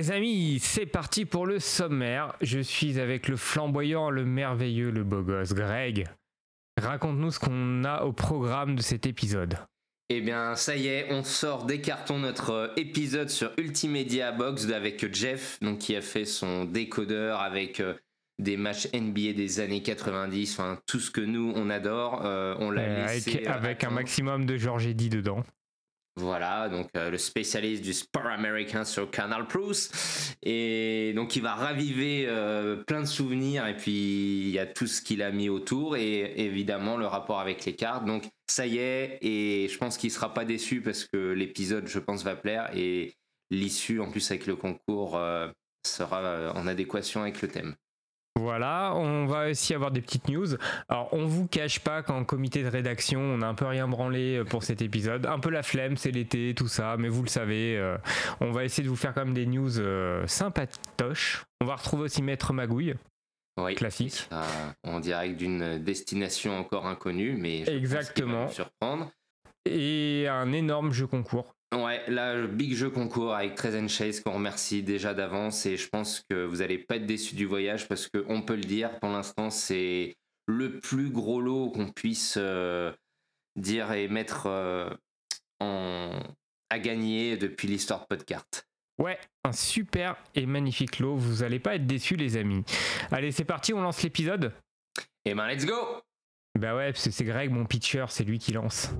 Les amis, c'est parti pour le sommaire. Je suis avec le flamboyant, le merveilleux, le beau gosse Greg. Raconte-nous ce qu'on a au programme de cet épisode. Eh bien, ça y est, on sort des cartons notre euh, épisode sur Ultimedia Box avec Jeff, donc qui a fait son décodeur avec euh, des matchs NBA des années 90, enfin tout ce que nous on adore. Euh, on l'a Euh, laissé avec avec un maximum de Georges Eddy dedans. Voilà, donc euh, le spécialiste du sport américain sur Canal Plus. Et donc il va raviver euh, plein de souvenirs et puis il y a tout ce qu'il a mis autour et évidemment le rapport avec les cartes. Donc ça y est, et je pense qu'il sera pas déçu parce que l'épisode, je pense, va plaire et l'issue en plus avec le concours euh, sera en adéquation avec le thème. Voilà, on va aussi avoir des petites news. Alors, on vous cache pas qu'en comité de rédaction, on a un peu rien branlé euh, pour cet épisode. Un peu la flemme, c'est l'été, tout ça, mais vous le savez, euh, on va essayer de vous faire quand même des news euh, sympatoches. On va retrouver aussi Maître Magouille. Oui, Classique. Euh, en direct d'une destination encore inconnue, mais je pense va Exactement. nous surprendre. Et un énorme jeu concours. Ouais, là, le big jeu concours avec Trez Chase qu'on remercie déjà d'avance et je pense que vous allez pas être déçus du voyage parce que on peut le dire, pour l'instant, c'est le plus gros lot qu'on puisse euh, dire et mettre euh, en... à gagner depuis l'histoire de Podcart. Ouais, un super et magnifique lot. Vous allez pas être déçus, les amis. Allez, c'est parti, on lance l'épisode? Et ben, let's go Bah ouais, parce que c'est Greg, mon pitcher, c'est lui qui lance.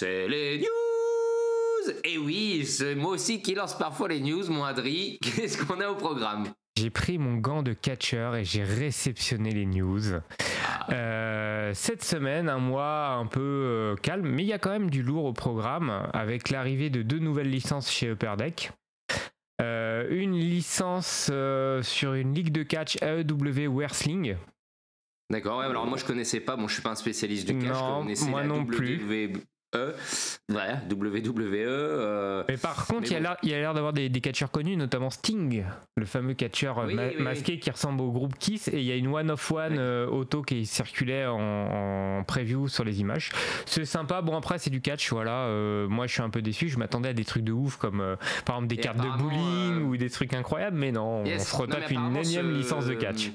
C'est les news Et oui, c'est moi aussi qui lance parfois les news, mon Adri. Qu'est-ce qu'on a au programme? J'ai pris mon gant de catcher et j'ai réceptionné les news. Euh, cette semaine, un mois un peu euh, calme, mais il y a quand même du lourd au programme avec l'arrivée de deux nouvelles licences chez Upper Deck. Euh, une licence euh, sur une ligue de catch AEW Wrestling. D'accord, ouais, alors moi je connaissais pas, bon je suis pas un spécialiste du catch, Non, je connaissais moi la non plus. WWE, voilà, WWE, euh, Mais par contre, Mais il y a bon. l'air- il y a l'air d'avoir des, des catcheurs connus, notamment Sting, le fameux catcheur Oui, ma- oui, oui. masqué qui ressemble au groupe Kiss. Et il y a une One of One Ouais. euh, auto qui circulait en, en preview sur les images. C'est sympa. Bon, après, c'est du catch. Voilà. Euh, moi, je suis un peu déçu. Je m'attendais à des trucs de ouf, comme par exemple des Et cartes de bowling ou des trucs incroyables. Mais non, yes. on se retape une énième ce- licence de catch.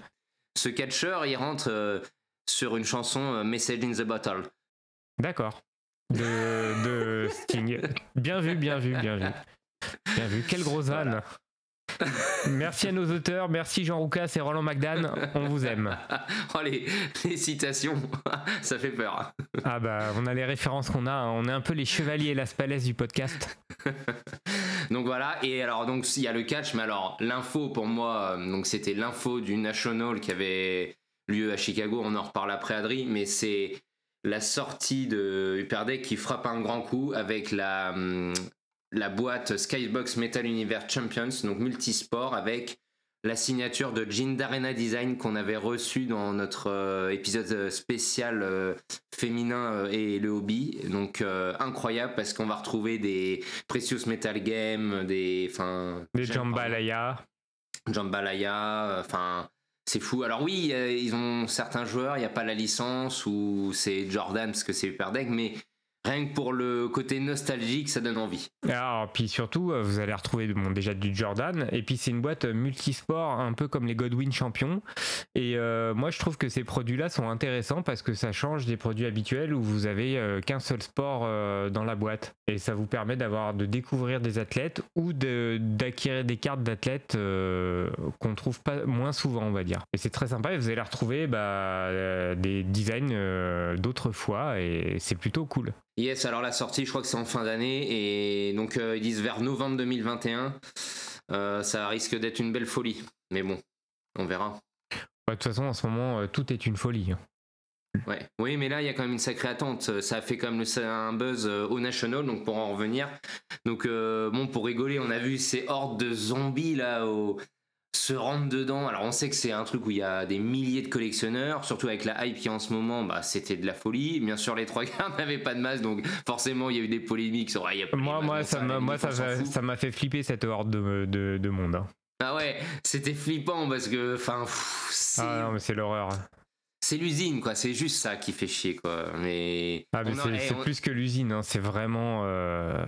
Ce catcheur, il rentre sur une chanson Message in the Bottle. D'accord. De, de Sting. Bien vu, bien vu, bien vu. Bien vu. Quel gros âne. Merci à nos auteurs, merci Jean Roucas et Roland McDan, on vous aime. oh les, les citations, ça fait peur. Ah bah on a les références qu'on a, hein. on est un peu les chevaliers Las Palais du podcast. Donc voilà, et alors donc il y a le catch, mais alors l'info pour moi, euh, donc c'était l'info du National qui avait lieu à Chicago, on en reparle après Adri, mais c'est la sortie de Hyperdeck qui frappe un grand coup avec la, hum, la boîte Skybox Metal Universe Champions, donc multisport, avec la signature de Jean d'Arena Design qu'on avait reçu dans notre euh, épisode spécial euh, féminin euh, et le hobby. Donc euh, incroyable parce qu'on va retrouver des Precious Metal Game, des, enfin, Des jambalaya. Jambalaya, euh, enfin, c'est fou. Alors oui, euh, ils ont certains joueurs, il n'y a pas la licence ou c'est Jordan parce que c'est Hyperdeck, mais rien que pour le côté nostalgique, ça donne envie. Alors puis surtout euh, vous allez retrouver bon, déjà du Jordan et puis c'est une boîte euh, multisport un peu comme les Godwin champions. Et euh, moi je trouve que ces produits là sont intéressants parce que ça change des produits habituels où vous avez qu'un seul sport dans la boîte. Et ça vous permet d'avoir de découvrir des athlètes ou d'acquérir des cartes d'athlètes qu'on trouve pas moins souvent on va dire. Et c'est très sympa et vous allez retrouver bah, des designs euh, d'autrefois et c'est plutôt cool Yes, alors la sortie, je crois que c'est en fin d'année, et donc euh, ils disent vers novembre 2021. Euh, ça risque d'être une belle folie, mais bon, on verra. Bah, de toute façon en ce moment euh, tout est une folie hein. Ouais. Oui, mais là, il y a quand même une sacrée attente. Ça a fait quand même le- un buzz au National, donc pour en revenir. Donc, bon, pour rigoler, on a vu ces hordes de zombies là au- se rentre dedans. Alors on sait que c'est un truc où il y a des milliers de collectionneurs, surtout avec la hype qui en ce moment, bah, c'était de la folie. Bien sûr, les trois gars n'avaient pas de masque, donc forcément il y a eu des polémiques sur. y a moi, moi, ça, moi ça, m'a fait flipper cette horde de, de, monde. Hein. Ah ouais, c'était flippant parce que, enfin, ah non, mais c'est l'horreur c'est l'usine, quoi. C'est juste ça qui fait chier, quoi. Mais, ah, c'est plus que l'usine, hein. c'est vraiment. Euh...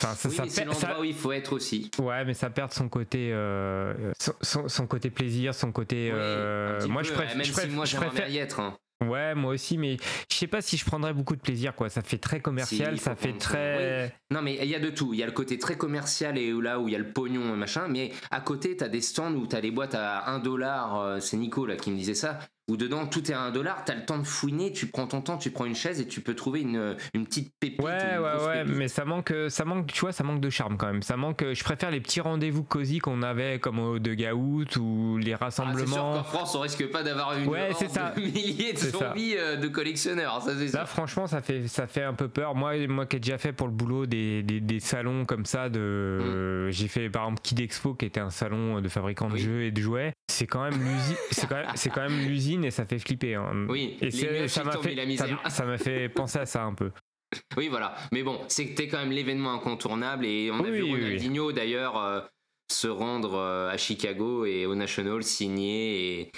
Enfin, ça, oui, c'est l'endroit où il faut être aussi. Ouais, mais ça perd son côté, euh... son, son, côté plaisir, son côté. Euh... moi, je préfère. Même si moi, j'aimerais y être. Hein. Ouais, moi aussi, mais je sais pas si je prendrais beaucoup de plaisir, quoi. Ça fait très commercial, ça fait très. Non, mais il y a de tout. Il y a le côté très commercial et là où il y a le pognon, machin. Mais à côté, t'as des stands où t'as des boîtes à 1 dollar. C'est Nico là qui me disait ça où dedans tout est à un dollar, t'as le temps de fouiner, tu prends ton temps, tu prends une chaise et tu peux trouver une, une petite pépite. Ouais, ouais, ouais, mais ça manque, ça manque, tu vois, ça manque de charme quand même. Ça manque, je préfère les petits rendez-vous cosy qu'on avait comme au de Gaout ou les rassemblements. Ah, c'est sûr qu'en France, on risque pas d'avoir une ouais, ça. de milliers de zombies euh, de collectionneurs. Ça, Là, franchement, ça fait, ça fait un peu peur. Moi, moi qui ai déjà fait pour le boulot des, des, des salons comme ça, de, mm. j'ai fait par exemple Kid Expo qui était un salon de fabricants de jeux et de jouets. C'est quand même l'usine. c'est quand même l'usine et ça fait flipper. Hein. Oui, et ça m'a fait, ça, m'a fait penser à ça un peu. Oui, voilà. Mais bon, c'était quand même l'événement incontournable et on a vu Ronaldinho d'ailleurs euh, se rendre euh, à Chicago et au National signer et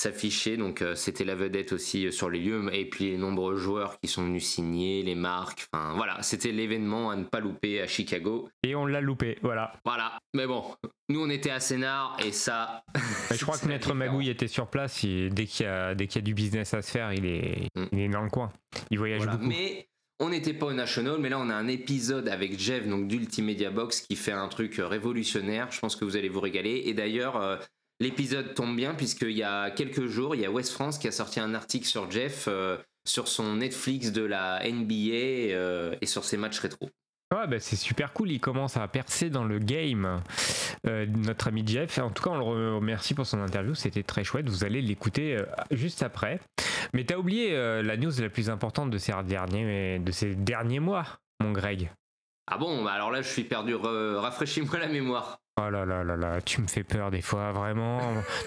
s'afficher. Donc euh, c'était la vedette aussi euh, sur les lieux. Et puis les nombreux joueurs qui sont venus signer, les marques. Enfin voilà, c'était l'événement à ne pas louper à Chicago. Et on l'a loupé, voilà. Voilà. Mais bon, nous on était à Sénart et ça. je crois que Maître Magouille était sur place. dès qu'il y, qu'il y a du business à se faire, il est, mm. il est dans le coin. Il voyage beaucoup. Mais on n'était pas au National, mais là on a un épisode avec Jeff, donc d'Ultimedia Box, qui fait un truc révolutionnaire. Je pense que vous allez vous régaler. Et d'ailleurs, euh, L'épisode tombe bien puisqu'il y a quelques jours, il y a West France qui a sorti un article sur Jeff euh, sur son Netflix de la NBA euh, et sur ses matchs rétro. Ouais, bah c'est super cool, il commence à percer dans le game, euh, notre ami Jeff. En tout cas, on le remercie pour son interview, c'était très chouette, vous allez l'écouter juste après. Mais t'as oublié la news la plus importante de ces derniers, de ces derniers mois, mon Greg? Ah bon, bah alors là je suis perdu, rafraîchis-moi la mémoire. Oh là là là là, tu me fais peur des fois, vraiment.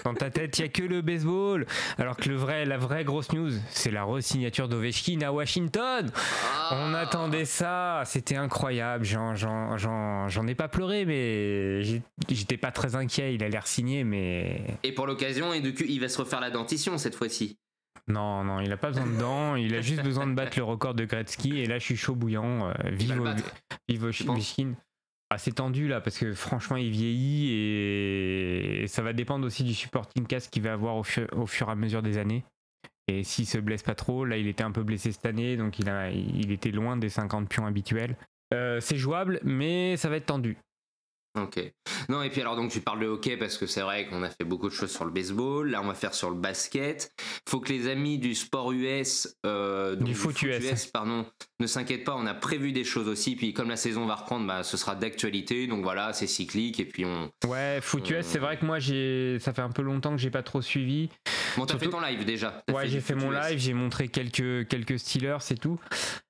Dans ta tête, il n'y a que le baseball. Alors que le vrai, la vraie grosse news, c'est la re-signature d'Ovechkin à Washington. On ah. attendait ça, c'était incroyable. J'en ai pas pleuré, mais j'étais pas très inquiet. Il a l'air signé, mais. Et pour l'occasion, il va se refaire la dentition cette fois-ci. Non, non, il n'a pas besoin de dents, il a juste besoin de battre le record de Gretzky, et là je suis chaud bouillant. Euh, vive, vive Ovechkin assez tendu là parce que franchement il vieillit et ça va dépendre aussi du supporting cast qu'il va avoir au fur, et à mesure des années. Et s'il se blesse pas trop, là il était un peu blessé cette année donc il, était loin des 50 pions habituels. Euh, c'est jouable mais ça va être tendu. Ok. Non, et puis alors, donc, tu parles de hockey parce que c'est vrai qu'on a fait beaucoup de choses sur le baseball. Là, on va faire sur le basket. Faut que les amis du sport US, euh, du, foot, US. pardon, ne s'inquiètent pas. On a prévu des choses aussi. Puis, comme la saison va reprendre, bah, ce sera d'actualité. Donc voilà, c'est cyclique. Et puis, on. Ouais, foot US, c'est vrai que moi, j'ai, ça fait un peu longtemps que j'ai pas trop suivi. Bon, t'as fait ton live déjà. ouais, j'ai fait mon live. J'ai montré quelques, quelques Steelers et tout.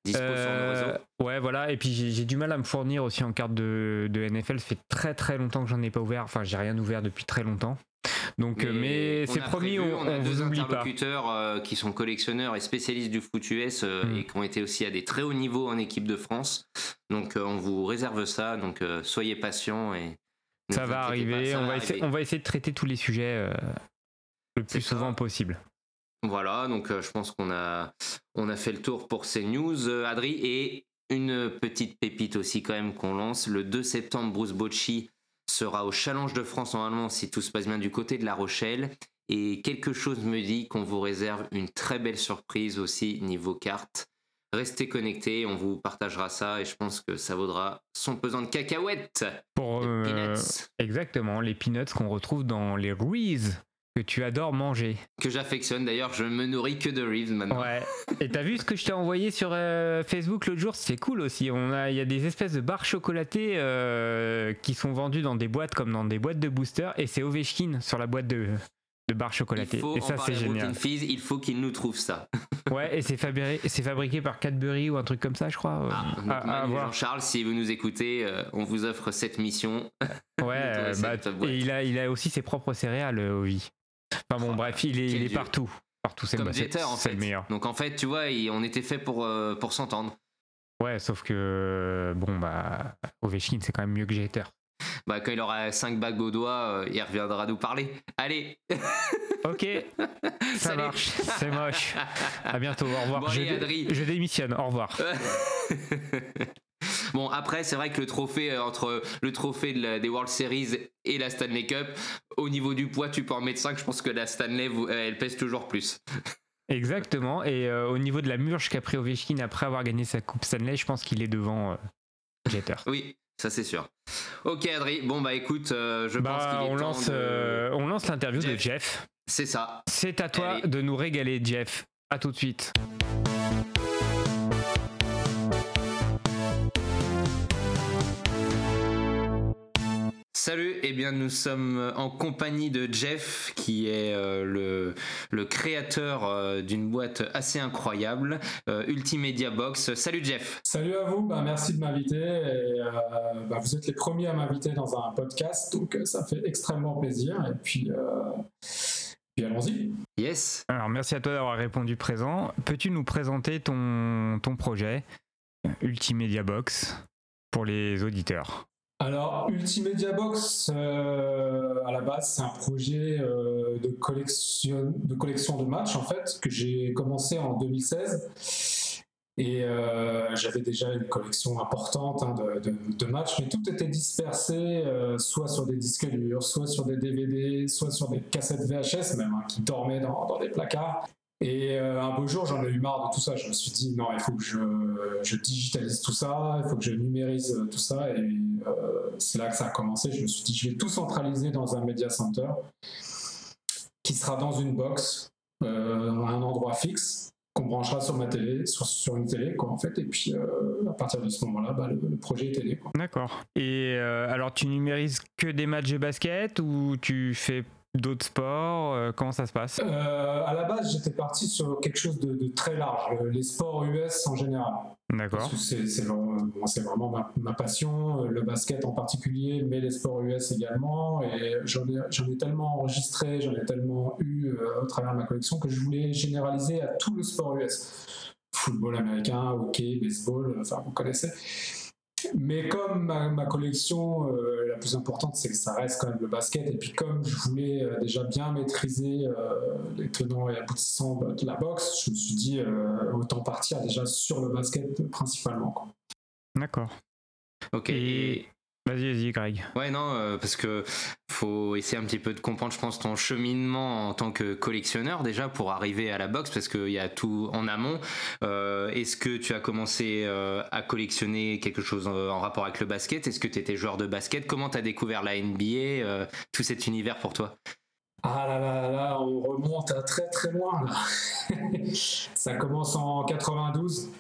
Dispo sur euh, Ouais, voilà. Et puis j'ai du mal à me fournir aussi en carte de, de, NFL. Ça fait très très longtemps que j'en ai pas ouvert. Enfin, j'ai rien ouvert depuis très longtemps. Donc, mais, c'est promis, on, on, a deux interlocuteurs euh, qui sont collectionneurs et spécialistes du foot US euh, hmm. et qui ont été aussi à des très hauts niveaux en équipe de France. Donc, on vous réserve ça. Donc, soyez patients et ça va arriver. on va, essayer, on va essayer de traiter tous les sujets le plus souvent possible. Voilà, donc je pense qu'on a, on a fait le tour pour ces news, Adri. Et une petite pépite aussi quand même qu'on lance. Le 2 septembre, Bruce Bocci sera au Challenge de France normalement si tout se passe bien du côté de La Rochelle. Et quelque chose me dit qu'on vous réserve une très belle surprise aussi niveau carte. Restez connectés, on vous partagera ça et je pense que ça vaudra son pesant de cacahuètes. Pour euh, exactement les peanuts qu'on retrouve dans les Reese que tu adores manger. Que j'affectionne d'ailleurs, je me nourris que de Reeves maintenant. Ouais. Et t'as vu ce que je t'ai envoyé sur euh, Facebook l'autre jour? C'est cool aussi. On a, il y a des espèces de barres chocolatées euh, qui sont vendues dans des boîtes comme dans des boîtes de booster et c'est Ovechkin sur la boîte de de barres chocolatées. Il faut et ça, c'est génial. Fizz, il faut qu'ils nous trouvent ça. Ouais, et c'est fabriqué, par Cadbury ou un truc comme ça, je crois. Ah, donc Manu voir. Jean-Charles, si vous nous écoutez, euh, on vous offre cette mission. Ouais, euh, bah, et il a, il a aussi ses propres céréales, euh, Ovi. Enfin bon, bref, il est, il est dieu. partout. Partout, c'est le, en fait. meilleur. Donc en fait, tu vois, on était fait pour, euh, pour s'entendre. Ouais, sauf que, bon, bah, Ovechkin, c'est quand même mieux que Jeter. Bah, quand il aura 5 bagues au doigt, euh, il reviendra nous parler. Allez Ok, ça Salut. marche, c'est moche. À bientôt, au revoir. Bon, je, allez, dé- Adri. je démissionne, au revoir. bon, après, c'est vrai que le trophée, euh, entre le trophée de la- des World Series et la Stanley Cup, au niveau du poids, tu peux en mettre 5. Je pense que la Stanley, euh, elle pèse toujours plus. Exactement, et euh, au niveau de la murge qu'a pris Ovechkin après avoir gagné sa Coupe Stanley, je pense qu'il est devant euh, Jeter. Oui, ça c'est sûr. Ok, Adri. Bon, bah écoute, euh, je pense Bah, qu'il est on, temps lance, de- euh, on lance l'interview de Jeff. Jeff. C'est ça. C'est à toi Allez. de nous régaler, Jeff. À tout de suite. Salut, eh bien nous sommes en compagnie de Jeff qui est euh, le, le créateur euh, d'une boîte assez incroyable, euh, Ultimedia Box. Salut Jeff. Salut à vous, bah, merci de m'inviter. et, euh, bah, vous êtes les premiers à m'inviter dans un podcast, donc euh, ça fait extrêmement plaisir. Et puis, euh, puis allons-y. Yes. Alors, merci à toi d'avoir répondu présent. Peux-tu nous présenter ton, ton projet, Ultimedia Box, pour les auditeurs? Alors, Ultimedia Box, euh, à la base, c'est un projet euh, de, collection, de matchs, en fait, que j'ai commencé en 2016. Et euh, j'avais déjà une collection importante hein, de, matchs, mais tout était dispersé, soit sur des disques durs, soit sur des DVD, soit sur des cassettes VHS même, hein, qui dormaient dans, dans des placards. Et euh, un beau jour, j'en ai eu marre de tout ça. Je me suis dit, non, il faut que je, digitalise tout ça, il faut que je numérise euh, tout ça. Et euh, c'est là que ça a commencé. Je me suis dit, je vais tout centraliser dans un media center qui sera dans une box, un endroit fixe, qu'on branchera sur ma télé, sur, une télé, quoi, en fait. Et puis, à partir de ce moment-là, bah, le, projet est quoi. D'accord. Et alors, tu numérises que des matchs de basket ou tu fais d'autres sports Euh, Comment ça se passe? Euh, à la base, j'étais parti sur quelque chose de, de très large, euh, les sports US en général. D'accord. C'est vraiment, ma, ma passion, le basket en particulier, mais les sports US également. Et j'en ai, ai tellement enregistré, j'en ai tellement eu euh, au travers de ma collection que je voulais généraliser à tout le sport US. Football américain, hockey, baseball, enfin vous connaissez. Mais comme ma, ma collection euh, la plus importante, c'est que ça reste quand même le basket, et puis comme je voulais euh, déjà bien maîtriser euh, les tenants et aboutissants de, de la boxe, je me suis dit euh, autant partir déjà sur le basket principalement. D'accord. Ok. Et- Vas-y, vas-y, Greg. Ouais, non, euh, parce que faut essayer un petit peu de comprendre, je pense, ton cheminement en tant que collectionneur déjà pour arriver à la box, parce qu'il y a tout en amont. Euh, Est-ce que tu as commencé euh, à collectionner quelque chose en, en rapport avec le basket? Est-ce que tu étais joueur de basket? Comment tu as découvert la NBA euh, Tout cet univers pour toi? Ah là là là, on remonte à très très loin là. Ça commence en 92.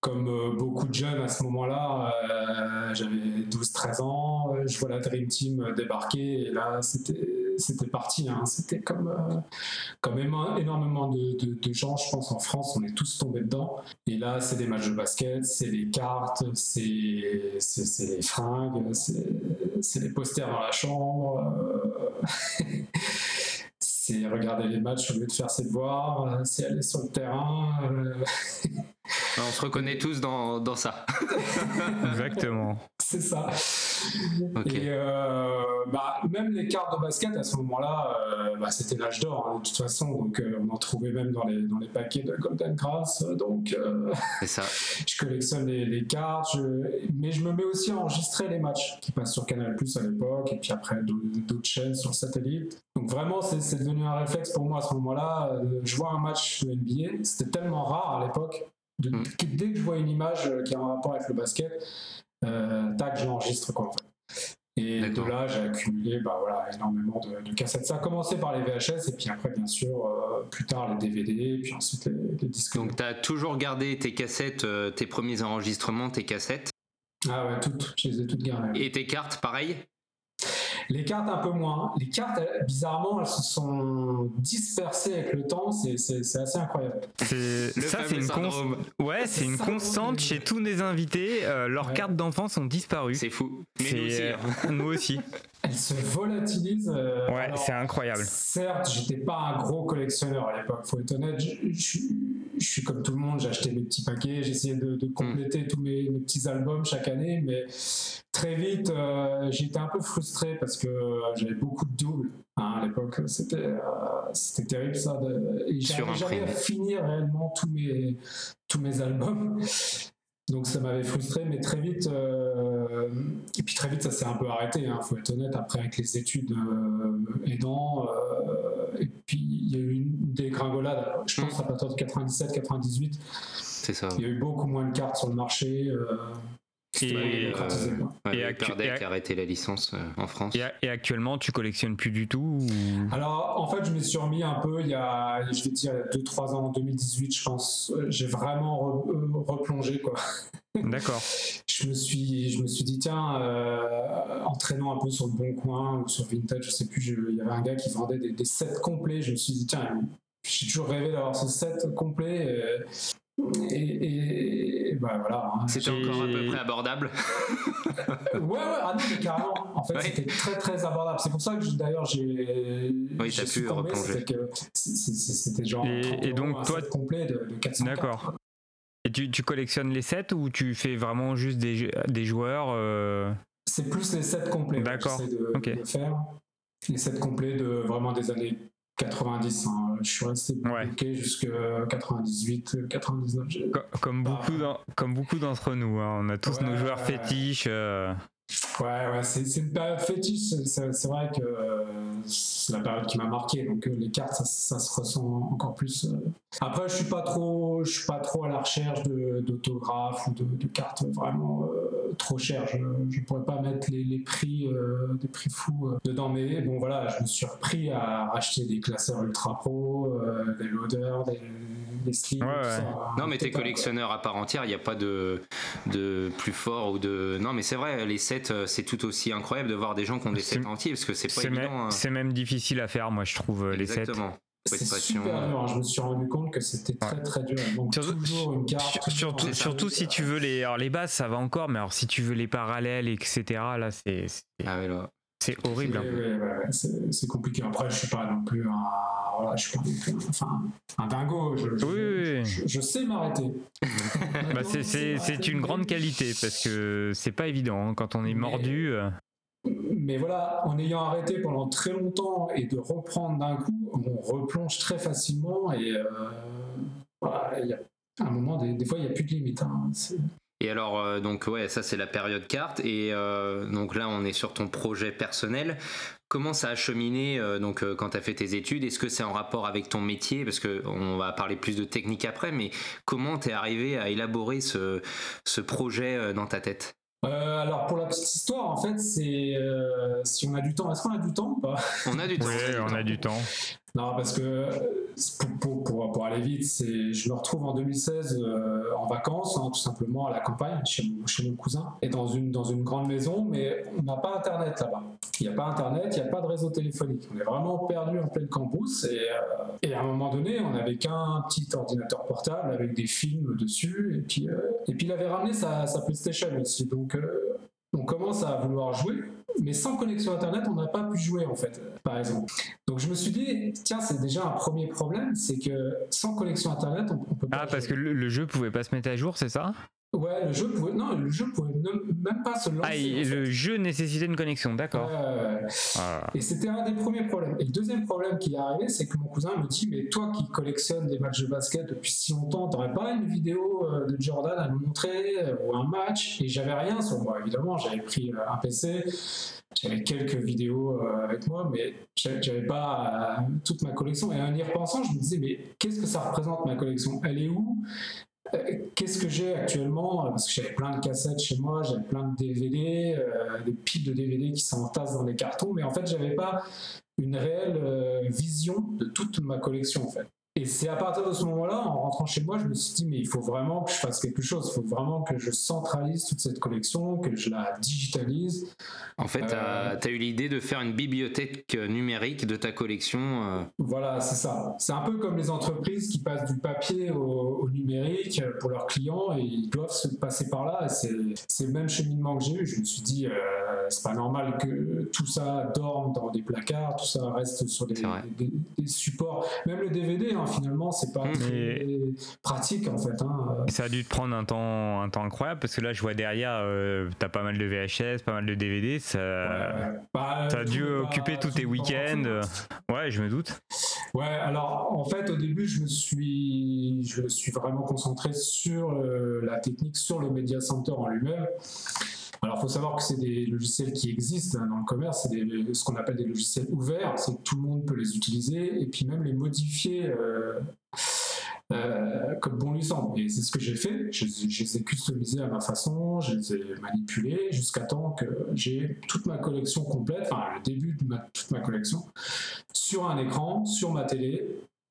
Comme euh, beaucoup de jeunes à ce moment-là, euh, j'avais 12-13 ans, euh, je vois la Dream Team débarquer et là c'était parti. hein. C'était comme, énormément de, gens, je pense en France, on est tous tombés dedans. Et là c'est des matchs de basket, c'est des cartes, c'est des fringues, c'est des posters dans la chambre. c'est regarder les matchs au lieu de faire ses devoirs, c'est aller sur le terrain. On se reconnaît tous dans, dans ça. Exactement. c'est ça. Et euh, bah, même les cartes de basket à ce moment-là, euh, bah, c'était l'âge d'or hein, de toute façon. Donc euh, on en trouvait même dans les, dans les paquets de Golden Grass. Donc euh, C'est ça. je collectionne les, les cartes, je- mais je me mets aussi à enregistrer les matchs qui passent sur Canal Plus à l'époque, et puis après d'autres chaînes sur satellite. Donc vraiment, c'est c'est devenu un réflexe pour moi à ce moment-là. Euh, Je vois un match de NBA, c'était tellement rare à l'époque. De- Mm. que Dès que je vois une image euh, qui a un rapport avec le basket, euh, tac, je l'enregistre quoi en fait. Et de là, j'ai accumulé bah, voilà, énormément de, de cassettes. Ça a commencé par les VHS, et puis après, bien sûr, euh, plus tard les DVD, puis ensuite les, les disques. Donc tu as toujours gardé tes cassettes, euh, tes premiers enregistrements, tes cassettes? Ah ouais, toutes, je les ai toutes gardées. Et tes cartes, pareil? Les cartes un peu moins. Les cartes, bizarrement, elles se sont dispersées avec le temps. C'est assez incroyable. Ça, c'est une, ouais, c'est une constante chez tous les invités. Euh, leurs cartes d'enfants sont disparues. C'est fou. Mais nous aussi. Hein. nous aussi. Elles se volatilisent. Euh, ouais, c'est incroyable. Certes, j'étais pas un gros collectionneur à l'époque, faut être honnête. Je, suis comme tout le monde, j'achetais mes petits paquets, j'essayais de, de, compléter tous mes, petits albums chaque année, mais très vite, euh, j'étais un peu frustré parce que j'avais beaucoup de doubles. Hein, à l'époque, c'était euh, c'était terrible ça. De, et j'arrivais jamais à finir réellement tous mes, tous mes albums. Donc ça m'avait frustré, mais très vite, euh, et puis très vite ça s'est un peu arrêté, il hein, faut être honnête, après avec les études euh, aidant, euh, et puis il y a eu une dégringolade, je pense à partir de 97-98, c'est ça. Il y a eu beaucoup moins de cartes sur le marché. Et, euh, arrêté la licence euh, en France. Et, actuellement, tu collectionnes plus du tout Alors, en fait, je me suis remis un peu il y a, je vais dire, 2-3 ans, en 2018, je pense. J'ai vraiment euh, replongé, quoi. D'accord. je me suis, je me suis dit tiens, en traînant un peu sur le Bon Coin ou sur Vintage, je sais plus, il y avait un gars qui vendait des, des sets complets. Je me suis dit tiens, j'ai toujours rêvé d'avoir ce set complet. Et, bah, voilà. Hein. C'était encore à peu près abordable. ouais, ouais, ah non, mais carrément. En fait, c'était très très abordable. C'est pour ça que d'ailleurs j'ai. Oui, t'as pu replonger. C'était genre. Et, et donc, toi. complet de, de 400 D'accord. Et tu, tu, collectionnes les sets ou tu fais vraiment juste des, des joueurs euh? C'est plus les sets complets. D'accord. De, de faire. Les sets complets de vraiment des années 90. Hein. Je suis resté bloqué jusqu'à 98, 99. Comme, beaucoup, comme beaucoup d'entre nous. Hein. On a tous nos joueurs fétiches. Euh. Ouais, ouais, c'est une période fétiche. C'est vrai que euh, c'est la période qui m'a marqué. Donc euh, les cartes, ça, se ressent encore plus. Euh. Après, je suis pas trop, je suis pas trop à la recherche d'autographes ou de, cartes vraiment trop chères. Je, ne pourrais pas mettre les, prix, des prix fous dedans. Mais bon, voilà, je me suis repris à acheter des classeurs ultra pro, des loaders, des non, mais t'es collectionneur à part entière, il n'y a pas de, de plus fort ou de. Non, mais c'est vrai, les sets, euh, c'est tout aussi incroyable de voir des gens qui ont des sets entiers parce que c'est pas évident. Hein. C'est même difficile à faire, moi, je trouve, les sets. C'est super dur, hein. je me suis rendu compte que c'était très très dur. Donc toujours une carte. Surtout, surtout si tu veux les, alors les bases, ça va encore, mais alors si tu veux les parallèles, etc. Là, c'est. Ah ouais, là. C'est horrible. Hein. C'est compliqué. Après, je suis pas non plus un, voilà, je suis pas enfin, un dingo. Je, oui, je, je sais m'arrêter. bah c'est une grande qualité parce que c'est pas évident hein, quand on est mordu. Mais voilà, en ayant arrêté pendant très longtemps et de reprendre d'un coup, on replonge très facilement et euh, y a, à un moment, des, fois, il n'y a plus de limite. Hein. Et alors, euh, donc ouais, ça c'est la période carte. Et euh, donc là, on est sur ton projet personnel. Comment ça a cheminé euh, donc quand tu as fait tes études? Est-ce que c'est en rapport avec ton métier? Parce qu'on va parler plus de technique après, mais comment tu es arrivé à élaborer ce projet dans ta tête? Alors pour la petite histoire, en fait, c'est si on a du temps. Est-ce qu'on a du temps ou pas? On a du temps. Oui, on a du temps. Non, parce que pour, pour, pour, aller vite, c'est, je me retrouve en 2016 euh, en vacances, hein, tout simplement à la campagne, chez mon, chez mon, cousin, et dans une, dans une grande maison, mais on n'a pas Internet là-bas. Il n'y a pas Internet, il n'y a pas de réseau téléphonique. On est vraiment perdu en plein campus, et, euh, et à un moment donné, on n'avait qu'un petit ordinateur portable avec des films dessus, et puis, euh, et puis il avait ramené sa, sa PlayStation aussi. Donc on commence à vouloir jouer, mais sans connexion Internet, on n'a pas pu jouer en fait, par exemple. Donc je me suis dit, tiens, c'est déjà un premier problème, c'est que sans connexion Internet, on, peut pas. Ah, parce que le, le, jeu pouvait pas se mettre à jour, c'est ça? Ouais, le jeu pouvait, non, le jeu pouvait même pas se lancer. Ah, le jeu nécessitait une connexion, d'accord. Ah. Et c'était un des premiers problèmes. Et le deuxième problème qui est arrivé, c'est que mon cousin me dit, mais toi qui collectionnes des matchs de basket depuis si longtemps, t'aurais pas une vidéo euh, de Jordan à nous montrer euh, ou un match? Et j'avais rien sur moi, évidemment. J'avais pris euh, un PC, j'avais quelques vidéos avec moi, mais j'avais pas toute ma collection. Et en y repensant, je me disais, mais qu'est-ce que ça représente ma collection? Elle est où? Qu'est-ce que j'ai actuellement? Parce que j'avais plein de cassettes chez moi, j'avais plein de DVD, euh, des piles de DVD qui s'entassent dans les cartons, mais en fait, j'avais pas une réelle euh, vision de toute ma collection en fait. Et c'est à partir de ce moment-là, en rentrant chez moi, je me suis dit, mais il faut vraiment que je fasse quelque chose. Il faut vraiment que je centralise toute cette collection, que je la digitalise. En fait, tu as, Euh, eu l'idée de faire une bibliothèque numérique de ta collection. euh. Voilà, c'est ça. C'est un peu comme les entreprises qui passent du papier au, au numérique pour leurs clients et ils doivent se passer par là. C'est, c'est le même cheminement que j'ai eu. Je me suis dit, euh, c'est pas normal que tout ça dorme dans des placards, tout ça reste sur des, supports. Même le DVD, hein, finalement, c'est pas Mmh. très pratique en fait. hein. Ça a dû te prendre un temps, un temps incroyable parce que là, je vois derrière, euh, t'as pas mal de VHS, pas mal de DVD. Ça, Ouais. Bah, ça a dû tout, bah, occuper tous tes week-ends. Ouais, je me doute. Ouais, alors en fait au début je me suis, je me suis vraiment concentré sur euh, la technique, sur le Media Center en lui-même. Alors il faut savoir que c'est des logiciels qui existent hein, dans le commerce, c'est ce qu'on appelle des logiciels ouverts, c'est que tout le monde peut les utiliser et puis même les modifier euh, euh, comme bon lui semble. Et c'est ce que j'ai fait, je, je les ai customisés à ma façon, je les ai manipulés jusqu'à temps que j'ai toute ma collection complète, enfin le début de ma, toute ma collection, sur un écran, sur ma télé,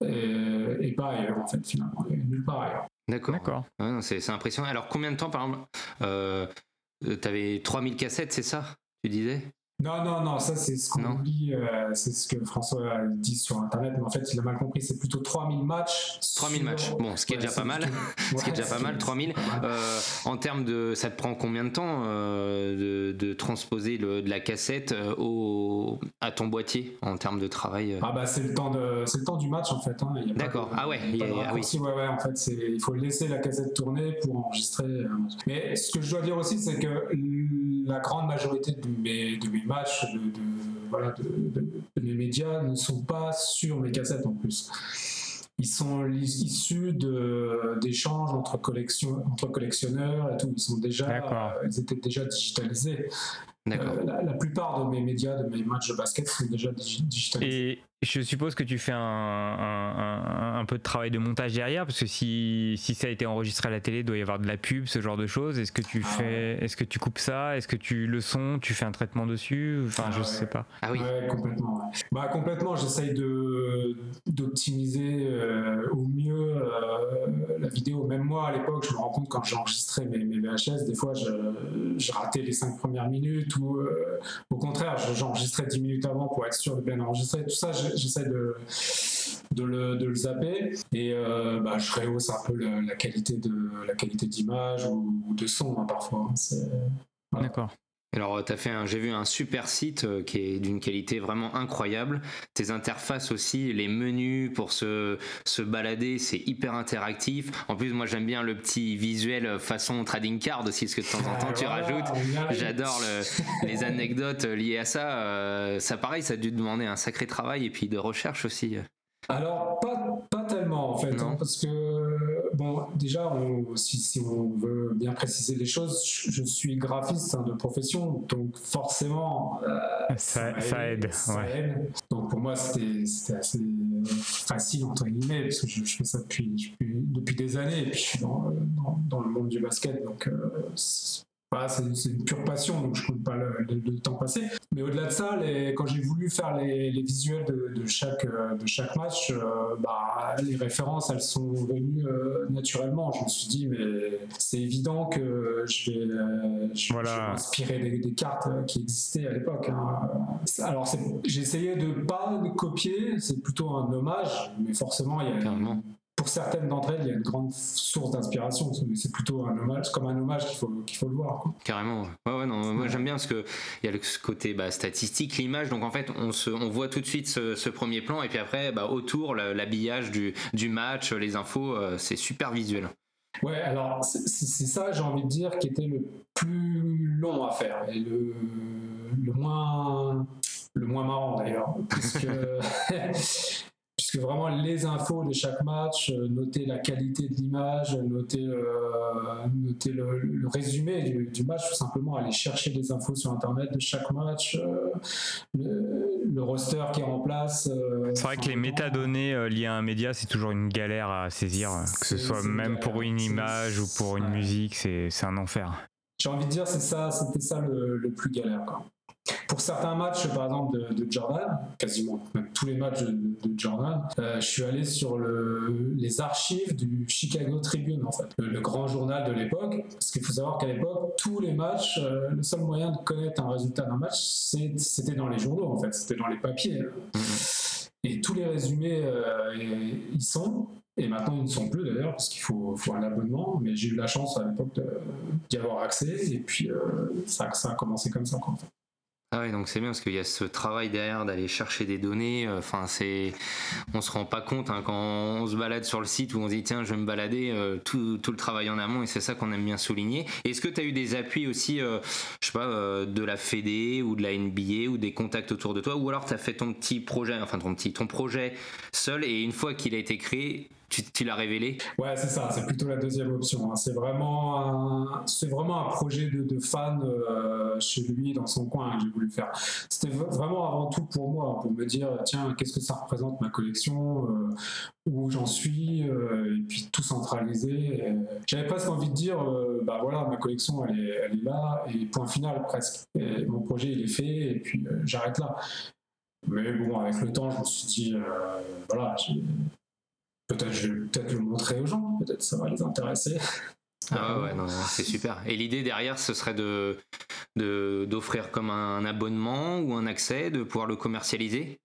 et, et pas ailleurs en fait finalement, et nulle part ailleurs. D'accord. D'accord. Ouais, c'est c'est impressionnant. Alors, combien de temps, par exemple, euh, tu avais 3000 cassettes, c'est ça Tu disais? Non, non, non, ça c'est ce qu'on oublie, euh, c'est ce que François dit sur internet, mais en fait il a mal compris, c'est plutôt 3000 matchs. 3000 sur- matchs. Bon, ce qui est déjà pas mal. Ce qui est déjà pas mal, 3000. c'est pas mal. Euh, en termes de. Ça te prend combien de temps euh, de, de transposer le- de la cassette au, à ton boîtier en termes de travail Ah bah c'est le temps de c'est le temps du match en fait. Hein. D'accord. Ah ouais, il y a pas il y de a- ah raccourci. ouais ouais en fait il faut laisser la cassette tourner pour enregistrer. Mais ce que je dois dire aussi c'est que la grande majorité de mes de mes matchs de, de- voilà de, mes médias ne sont pas sur mes cassettes en plus. Ils sont issus d'échanges entre collection entre collectionneurs et tout. Ils sont déjà euh, ils étaient déjà digitalisés. D'accord. Euh, la, la plupart de mes médias, de mes matchs de basket sont déjà digi- digitalisés. Et je suppose que tu fais un, un- un- un peu de travail de montage derrière, parce que si, si ça a été enregistré à la télé, il doit y avoir de la pub, ce genre de choses. Est-ce que tu Ah fais, est-ce que tu coupes ça? Est-ce que tu le son, tu fais un traitement dessus? Enfin, Ah je ouais. sais pas. Ah oui. Ouais, complètement. ouais. Bah, complètement, j'essaye de, d'optimiser euh, au mieux euh, la vidéo. Même moi, à l'époque, je me rends compte quand j'enregistrais mes, mes VHS, des fois, je, je ratais les cinq premières minutes euh, au contraire, je- j'enregistrais 10 minutes avant pour être sûr de bien enregistrer. Tout ça, je- j'essaie de, le, zapper et euh, bah, je rehausse un peu la qualité de la qualité d'image ou, de son hein, parfois. Voilà. D'accord. Alors, t'as fait un, j'ai vu un super site euh, qui est d'une qualité vraiment incroyable. Tes interfaces aussi, les menus pour se, se balader, c'est hyper interactif. En plus, moi, j'aime bien le petit visuel euh, façon trading card aussi, parce que de temps en temps, tu Voilà, rajoutes. J'adore le- les anecdotes liées à ça. Euh, ça, pareil, ça a dû demander un sacré travail et puis de recherche aussi. Alors, pas, pas tellement en fait, Non. hein, parce que, bon, déjà, on- si, si on veut bien préciser les choses, je, je suis graphiste hein, de profession, donc forcément, euh, Ça, ça aide. ça ouais. aide. Donc pour moi, c'était assez facile, entre guillemets, parce que je, je fais ça depuis, depuis, depuis des années, et puis je suis dans, dans, dans le monde du basket, donc euh, voilà, c'est une pure passion, donc je compte pas le, le- le temps passé. Mais au-delà de ça, les- quand j'ai voulu faire les, les visuels de, de chaque, euh, de chaque match, euh, bah, les références, elles sont venues euh, naturellement. Je me suis dit, mais c'est évident que je vais, euh, je, Voilà. je vais m'inspirer des, des cartes qui existaient à l'époque. hein. Alors, essayé de pas copier, c'est plutôt un hommage, mais forcément, il y a. pour certaines d'entre elles, il y a une grande source d'inspiration. C'est plutôt un hommage, comme un hommage qu'il faut, qu'il faut le voir. quoi. Carrément. ouais. Ouais, non, moi j'aime bien parce que il y a le ce côté bah, statistique, l'image. Donc en fait, on, se, on voit tout de suite ce, ce premier plan et puis après, bah, autour, la- l'habillage du, du match, les infos, euh, c'est super visuel. Ouais, alors c'est ça, j'ai envie de dire, qui était le plus long à faire et le, le moins le moins marrant d'ailleurs, puisque puisque vraiment les infos de chaque match, euh, noter la qualité de l'image, noter euh, noter le, le résumé du, du match, tout simplement aller chercher des infos sur internet de chaque match, euh, le, le roster qui est en place. euh, C'est vrai que les métadonnées liées à un média, c'est toujours une galère à saisir, que ce soit même pour une image ou pour une musique, c'est c'est un enfer. J'ai envie de dire, c'est ça, c'était ça le, le plus galère. Quoi. Pour certains matchs, par exemple, de, Jordan, quasiment tous les matchs de, Jordan, euh, je suis allé sur le, les archives du Chicago Tribune, le, grand journal de l'époque. Parce qu'il faut savoir qu'à l'époque, tous les matchs, euh, le seul moyen de connaître un résultat d'un match, c'était dans les journaux, en fait, c'était dans les papiers. Et tous les résumés, euh, ils sont. Et maintenant, ils ne sont plus d'ailleurs, parce qu'il faut, un abonnement. Mais j'ai eu la chance à l'époque d'y avoir accès. Et puis, ça, a commencé comme ça. Quoi, en. Ah ouais, donc c'est bien parce qu'il y a ce travail derrière d'aller chercher des données. Euh, enfin, c'est, on se rend pas compte hein, quand on se balade sur le site où on se dit tiens, je vais me balader, euh, tout, tout, le travail en amont et c'est ça qu'on aime bien souligner. Est-ce que tu as eu des appuis aussi, euh, je sais pas, de la Fédé ou de la NBA ou des contacts autour de toi ou alors tu as fait ton petit projet, enfin ton petit, ton projet seul et une fois qu'il a été créé, tu, l'as révélé Ouais, c'est ça, c'est plutôt la deuxième option. Hein. C'est vraiment, vraiment un projet de, de fan euh, chez lui, dans son coin, que j'ai voulu faire. C'était vraiment avant tout pour moi, pour me dire, tiens, qu'est-ce que ça représente ma collection, euh, où j'en suis, euh, et puis tout centraliser. J'avais presque envie de dire, bah voilà, ma collection, elle est, là, et point final presque. Mon projet, il est fait, et puis j'arrête là. Mais bon, avec le temps, je me suis dit, voilà, peut-être je vais peut-être le montrer aux gens, peut-être ça va les intéresser. Ah ouais, non, c'est super. Et l'idée derrière, ce serait de d'offrir comme un abonnement ou un accès, de pouvoir le commercialiser?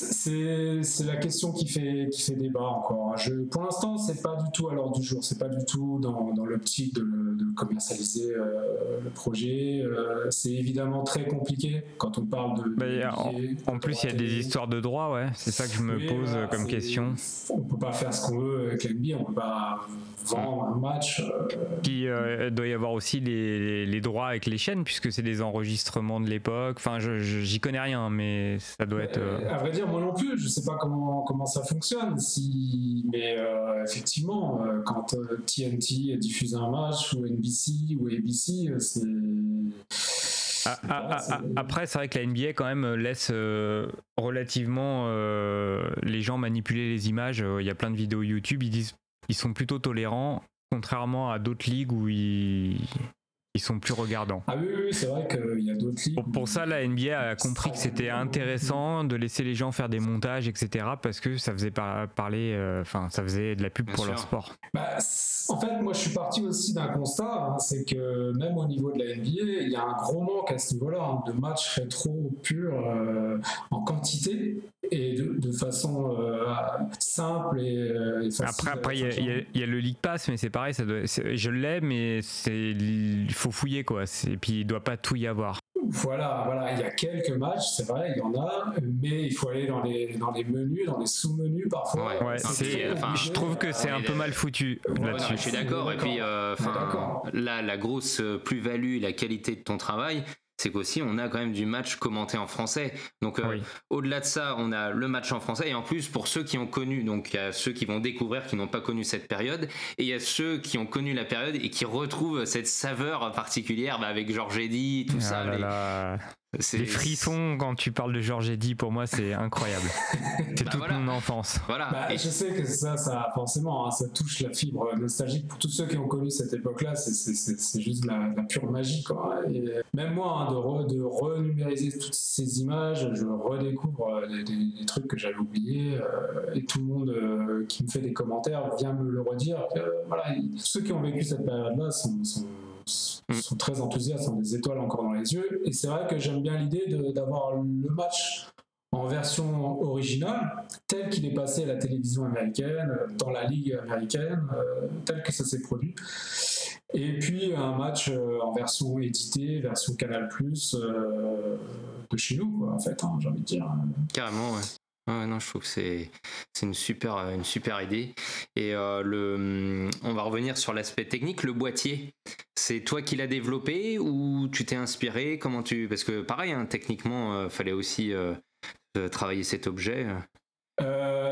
C'est la question qui fait, qui fait débat encore. Je, pour l'instant, c'est pas du tout à l'ordre du jour. C'est pas du tout dans, dans l'optique de, de, commercialiser euh, le projet. Euh, c'est évidemment très compliqué quand on parle de. Bah, en, plus, il y a des histoires de droit, ouais. C'est ça que je me pose comme question. On peut pas faire ce qu'on veut avec l'NBA. On peut pas vendre un match. Il euh, doit y avoir aussi les, les, droits avec les chaînes, puisque c'est des enregistrements de l'époque. Enfin, j'y connais rien, mais ça doit être. À vrai dire, moi non plus, je sais pas comment, comment ça fonctionne. Si, mais euh, effectivement, euh, quand TNT diffuse un match, ou NBC, ou ABC, c'est. Ah, ah, ah, après, c'est vrai que la NBA quand même laisse relativement les gens manipuler les images. Il y a plein de vidéos YouTube, ils disent ils sont plutôt tolérants, contrairement à d'autres ligues où ils, ils sont plus regardants. Ah oui, oui c'est vrai qu'il y a d'autres ligues. Pour, ça, la NBA a compris que c'était intéressant de laisser les gens faire des montages, etc., parce que ça faisait parler, euh, enfin, ça faisait de la pub pour leur sport. Bah, en fait, moi, je suis parti aussi d'un constat, hein, c'est que même au niveau de la NBA, il y a un gros manque à ce niveau-là hein, de matchs rétro purs euh, en quantité et de, façon euh, simple et, Après, après, il y, a le League Pass, mais c'est pareil, ça doit, je l'ai, mais c'est il faut fouiller quoi. Et puis il doit pas tout y avoir. Voilà, voilà, il y a quelques matchs, c'est vrai, il y en a, mais il faut aller dans les, dans les menus, dans les sous-menus parfois. Ouais, je trouve que c'est un peu mal foutu là-dessus. je suis d'accord, et puis euh, là, la grosse plus-value et la qualité de ton travail, c'est qu'aussi on a quand même du match commenté en français. Donc euh, au-delà de ça, on a le match en français et en plus pour ceux qui ont connu, donc il y a ceux qui vont découvrir qui n'ont pas connu cette période et il y a ceux qui ont connu la période et qui retrouvent cette saveur particulière bah, avec Georges Eddy, tout ah ça. Les frissons quand tu parles de Georges Eddy, pour moi, c'est incroyable. c'est bah toute mon enfance. Voilà. Bah, et je sais que ça, ça forcément, hein, ça touche la fibre nostalgique. Pour tous ceux qui ont connu cette époque-là, c'est juste la, la, pure magie. Quoi. Et même moi, hein, de, de renumériser toutes ces images, je redécouvre euh, des, trucs que j'avais oubliés. Euh, et tout le monde euh, qui me fait des commentaires vient me le redire. voilà, ceux qui ont vécu cette période-là sont, sont. Sont très enthousiastes, ont des étoiles encore dans les yeux. Et c'est vrai que j'aime bien l'idée d'avoir le match en version originale, tel qu'il est passé à la télévision américaine, dans la ligue américaine, euh, tel que ça s'est produit. Et puis un match euh, en version éditée, version Canal Plus euh, de chez nous, en fait, hein, j'ai envie de dire. Carrément, ouais non, je trouve que c'est une super, une super idée. Et euh, le, on va revenir sur l'aspect technique. Le boîtier, c'est toi qui l'as développé ou tu t'es inspiré? Comment tu Parce que pareil, hein, techniquement, il euh, fallait aussi euh, travailler cet objet.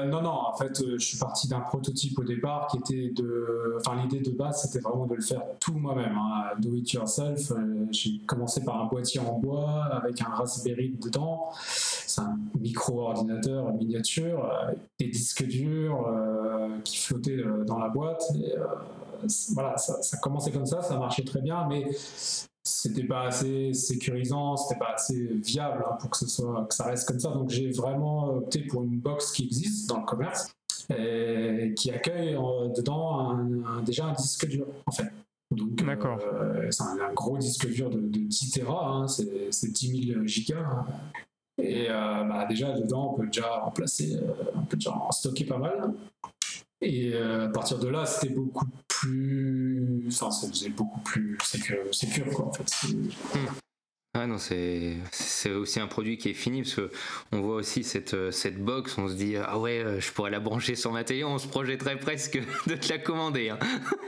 Euh, non, non, en fait, euh, je suis parti d'un prototype au départ qui était de. Enfin, l'idée de base, c'était vraiment de le faire tout moi-même, hein, do it yourself. Euh, j'ai commencé par un boîtier en bois avec un Raspberry dedans. C'est un micro-ordinateur miniature, avec des disques durs qui flottaient dans la boîte. Voilà, ça, ça commençait comme ça, ça marchait très bien, mais c'était pas assez sécurisant, c'était pas assez viable hein, pour que ce soit que ça reste comme ça. Donc j'ai vraiment opté pour une box qui existe dans le commerce et qui accueille dedans déjà un disque dur en fait. D'accord. Euh, c'est un, gros disque dur de, 10 Tera, hein, c'est 10 000 gigas. Et euh, bah, déjà dedans, on peut déjà remplacer, euh, on peut déjà en stocker pas mal. Et à partir de là, c'était beaucoup plus, enfin, c'est beaucoup plus sécure, quoi, en fait. Ah non, c'est aussi un produit qui est fini parce que on voit aussi cette, euh, cette box, on se dit ah ouais, euh, je pourrais la brancher sur ma télé, on se projetterait presque de te la commander. Hein.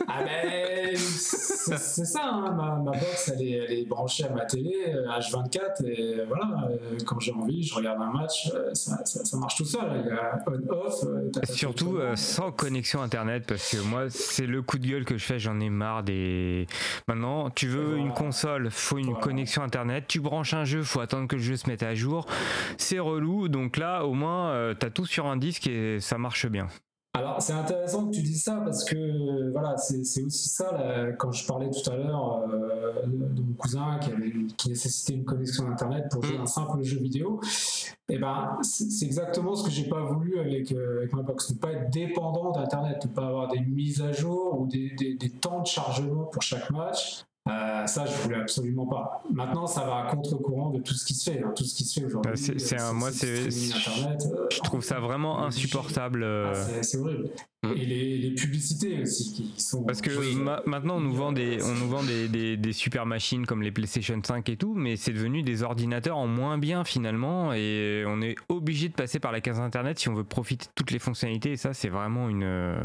Ah ben c'est ça, hein, ma, ma, box elle est, elle est, branchée à ma télé H24 euh, et voilà, quand j'ai envie, je regarde un match, ça, ça, marche tout seul, il y a on-off. Surtout sans connexion internet parce que moi c'est le coup de gueule que je fais, j'en ai marre des. Maintenant, tu veux une console, faut une connexion internet tu branches un jeu, faut attendre que le jeu se mette à jour. C'est relou, donc là au moins euh, tu as tout sur un disque et ça marche bien. Alors c'est intéressant que tu dises ça parce que voilà c'est aussi ça quand je parlais tout à l'heure euh, de mon cousin qui, avait, qui nécessitait une connexion internet pour jouer mm. un simple jeu vidéo. Et eh ben c'est exactement ce que j'ai pas voulu avec, euh, avec ma box, ne pas être dépendant d'internet, ne pas avoir des mises à jour ou des, des temps de chargement pour chaque match. Euh, ça, je voulais absolument pas. Maintenant, ça va à contre-courant de tout ce qui se fait, hein, tout ce qui se fait aujourd'hui. Bah, c'est un, moi, c'est, je trouve ça vraiment insupportable. Ah, c'est horrible. Mm. Et les, publicités aussi qui sont. Parce que maintenant on nous vend des on nous vend des, des, super machines comme les PlayStation 5 et tout, mais c'est devenu des ordinateurs en moins bien finalement et on est obligé de passer par la case internet si on veut profiter de toutes les fonctionnalités et ça c'est vraiment une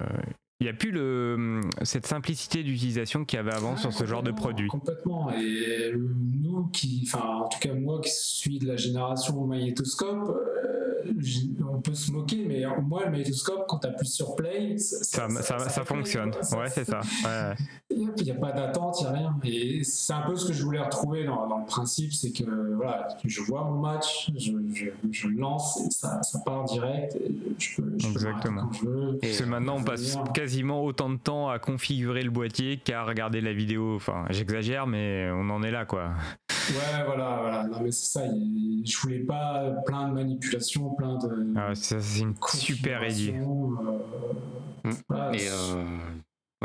il n'y a plus le, cette simplicité d'utilisation qu'il y avait avant sur ce genre de produit. Complètement. Et nous, qui, enfin, en tout cas moi qui suis de la génération magnétoscope, euh, on peut se moquer, mais moins le magnétoscope, quand tu appuies sur play, ça, ça, ça, fonctionne. ouais, c'est ça. Il n'y a, pas d'attente, il n'y a rien. Et c'est un peu ce que je voulais retrouver dans, dans le principe, c'est que voilà, je vois mon match, je, je, je lance et ça, part direct. Et je peux, Exactement. Parce que maintenant, on passe quasi autant de temps à configurer le boîtier qu'à regarder la vidéo. Enfin, j'exagère, mais on en est là, quoi. Ouais, voilà, voilà. Non, mais c'est ça. Je voulais pas plein de manipulations, plein de. Ah, c'est une super idée. Euh, mm. et euh,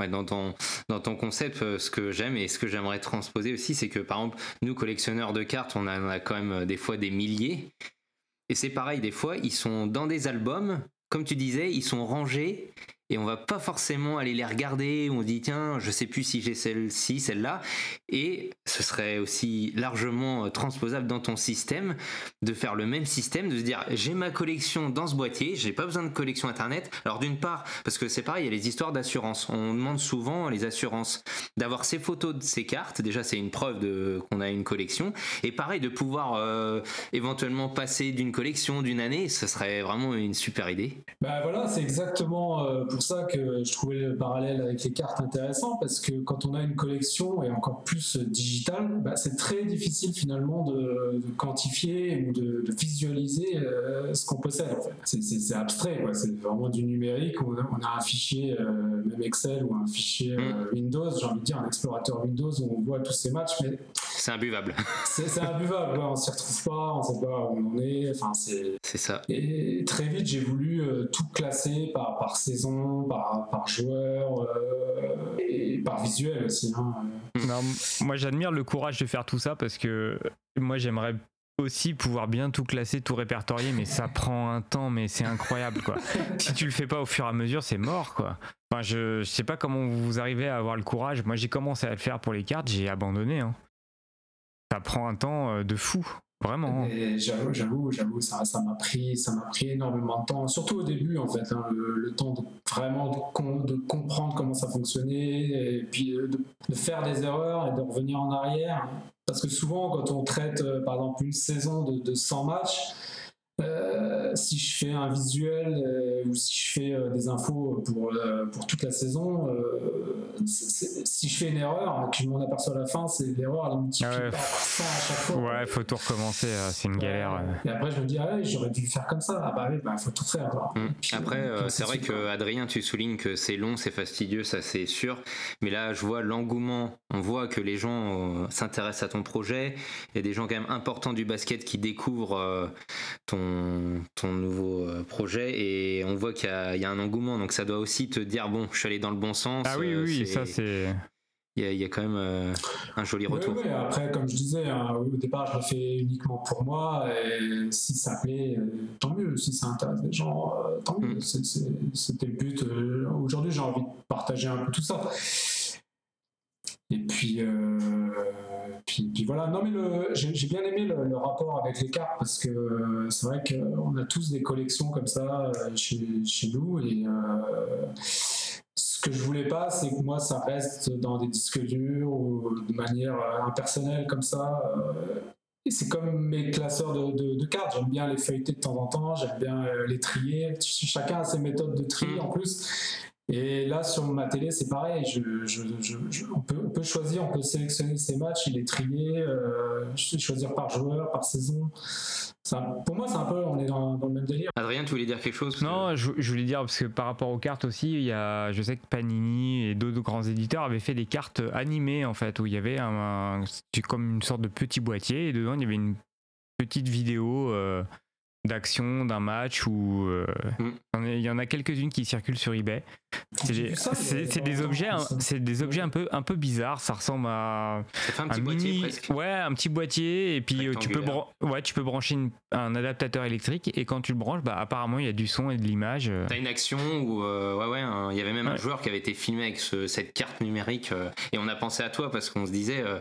dans, ton, concept, euh, ce que j'aime et ce que j'aimerais transposer aussi, c'est que par exemple, nous, collectionneurs de cartes, on on a quand même des fois des milliers. Et c'est pareil, des fois, ils sont dans des albums, comme tu disais, ils sont rangés et on va pas forcément aller les regarder. On dit tiens, je sais plus si j'ai celle-ci, celle-là, et ce serait aussi largement euh, transposable dans ton système de faire le même système, de se dire j'ai ma collection dans ce boîtier, j'ai pas besoin de collection internet. Alors d'une part, parce que c'est pareil, il y a les histoires d'assurance. On demande souvent les assurances d'avoir ces photos de ces cartes. Déjà, c'est une preuve de qu'on a une collection. Et pareil, de pouvoir euh, éventuellement passer d'une collection d'une année, ce serait vraiment une super idée. Bah voilà, c'est exactement euh, pour ça que je trouvais le parallèle avec les cartes intéressant parce que quand on a une collection et encore plus digitale, bah, c'est très difficile finalement de, quantifier ou de, visualiser euh, ce qu'on possède. En fait. C'est abstrait, c'est vraiment du numérique. On a, un fichier, euh, même Excel ou un fichier euh, mm. Windows, j'ai envie de dire un explorateur Windows où on voit tous ces matchs, mais c'est imbuvable. C'est imbuvable, on s'y retrouve pas, on sait pas où on en est. Enfin, c'est ça. Et très vite, j'ai voulu tout classer par, par saison, par, joueur euh, et par visuel aussi. Hein. moi j'admire le courage de faire tout ça parce que moi j'aimerais aussi pouvoir bien tout classer, tout répertorier, mais ça prend un temps, mais c'est incroyable quoi. si tu le fais pas au fur et à mesure, c'est mort quoi. Enfin, je, sais pas comment vous arrivez à avoir le courage. Moi j'ai commencé à le faire pour les cartes, j'ai abandonné. Hein. Ça prend un temps euh, de fou. Vraiment. J'avoue, j'avoue, j'avoue, ça, m'a pris, ça m'a pris énormément de temps, surtout au début en fait, hein, le, temps de vraiment de, comprendre comment ça fonctionnait et puis de, faire des erreurs et de revenir en arrière. Parce que souvent, quand on traite, euh, par exemple, une saison de, de 100 matchs, euh, si je fais un visuel ou si je fais des infos pour, pour toute la saison, si je fais une erreur, que je m'en aperçois à la fin, c'est l'erreur, elle multiplie Ah ouais. par 100 à chaque fois. Ouais, faut tout recommencer, euh, c'est une galère. euh. Et après, je me dis, ah ouais, j'aurais dû le faire comme ça. Ah bah oui, bah, faut tout faire. alors. Mm. Puis, Après, euh, euh, c'est vrai que Adrien, tu soulignes que c'est long, c'est fastidieux, ça c'est sûr. Mais là, je vois l'engouement. On voit que les gens euh, s'intéressent à ton projet. Il y a des gens quand même importants du basket qui découvrent euh, ton, ton nouveau euh, projet et on voit qu'il y, a- il y a un engouement. Donc ça doit aussi te dire bon, je suis allé dans le bon sens. Ah oui, euh, oui, ça c'est. Il y, a- il y a quand même euh, un joli retour. après, comme je disais, hein, au départ, je le fais uniquement pour moi. Et si ça plaît, euh, tant mieux. Si ça intéresse les gens, euh, tant mieux. Mm. C'était le but. Euh, Aujourd'hui, j'ai envie de partager un peu tout ça. Et puis, euh, puis, puis voilà. Non, mais j'ai bien aimé le, le rapport avec les cartes parce que euh, c'est vrai qu'on a tous des collections comme ça euh, chez, chez nous. Et ce que je voulais pas, c'est que moi, ça reste dans des disques durs ou de manière impersonnelle comme ça. et c'est comme mes classeurs de, de- de cartes. J'aime bien les feuilleter de temps en temps, j'aime bien les trier. Ch- Chacun a ses méthodes de tri Mm. en plus. Et là, sur ma télé, c'est pareil. Je, je- je- je- on, peut, on peut choisir, on peut sélectionner ses matchs et les trier, euh, choisir par joueur, par saison. Ça, pour moi, c'est un peu, on est dans, dans le même délire. Adrien, tu voulais dire quelque chose? Non, je, je voulais dire parce que par rapport aux cartes aussi, il y a, je sais que Panini et d'autres grands éditeurs avaient fait des cartes animées en fait où il y avait un, un- comme une sorte de petit boîtier et dedans il y avait une petite vidéo euh, d'action d'un match ou euh, Mm. il y en a- quelques-unes qui circulent sur eBay. C'est des, longtemps, objets, un- c'est des objets un peu un peu bizarres. Ça ressemble à Ça fait un petit un boîtier presque. ouais, un petit boîtier et puis euh, tu peux, ouais, tu peux brancher une- un adaptateur électrique et quand tu le branches, bah, apparemment il y a du son et de l'image. euh. T'as une action où euh, ouais ouais un- il y avait même un joueur qui avait été filmé avec ce- cette carte numérique euh, et on a pensé à toi parce qu'on se disait euh,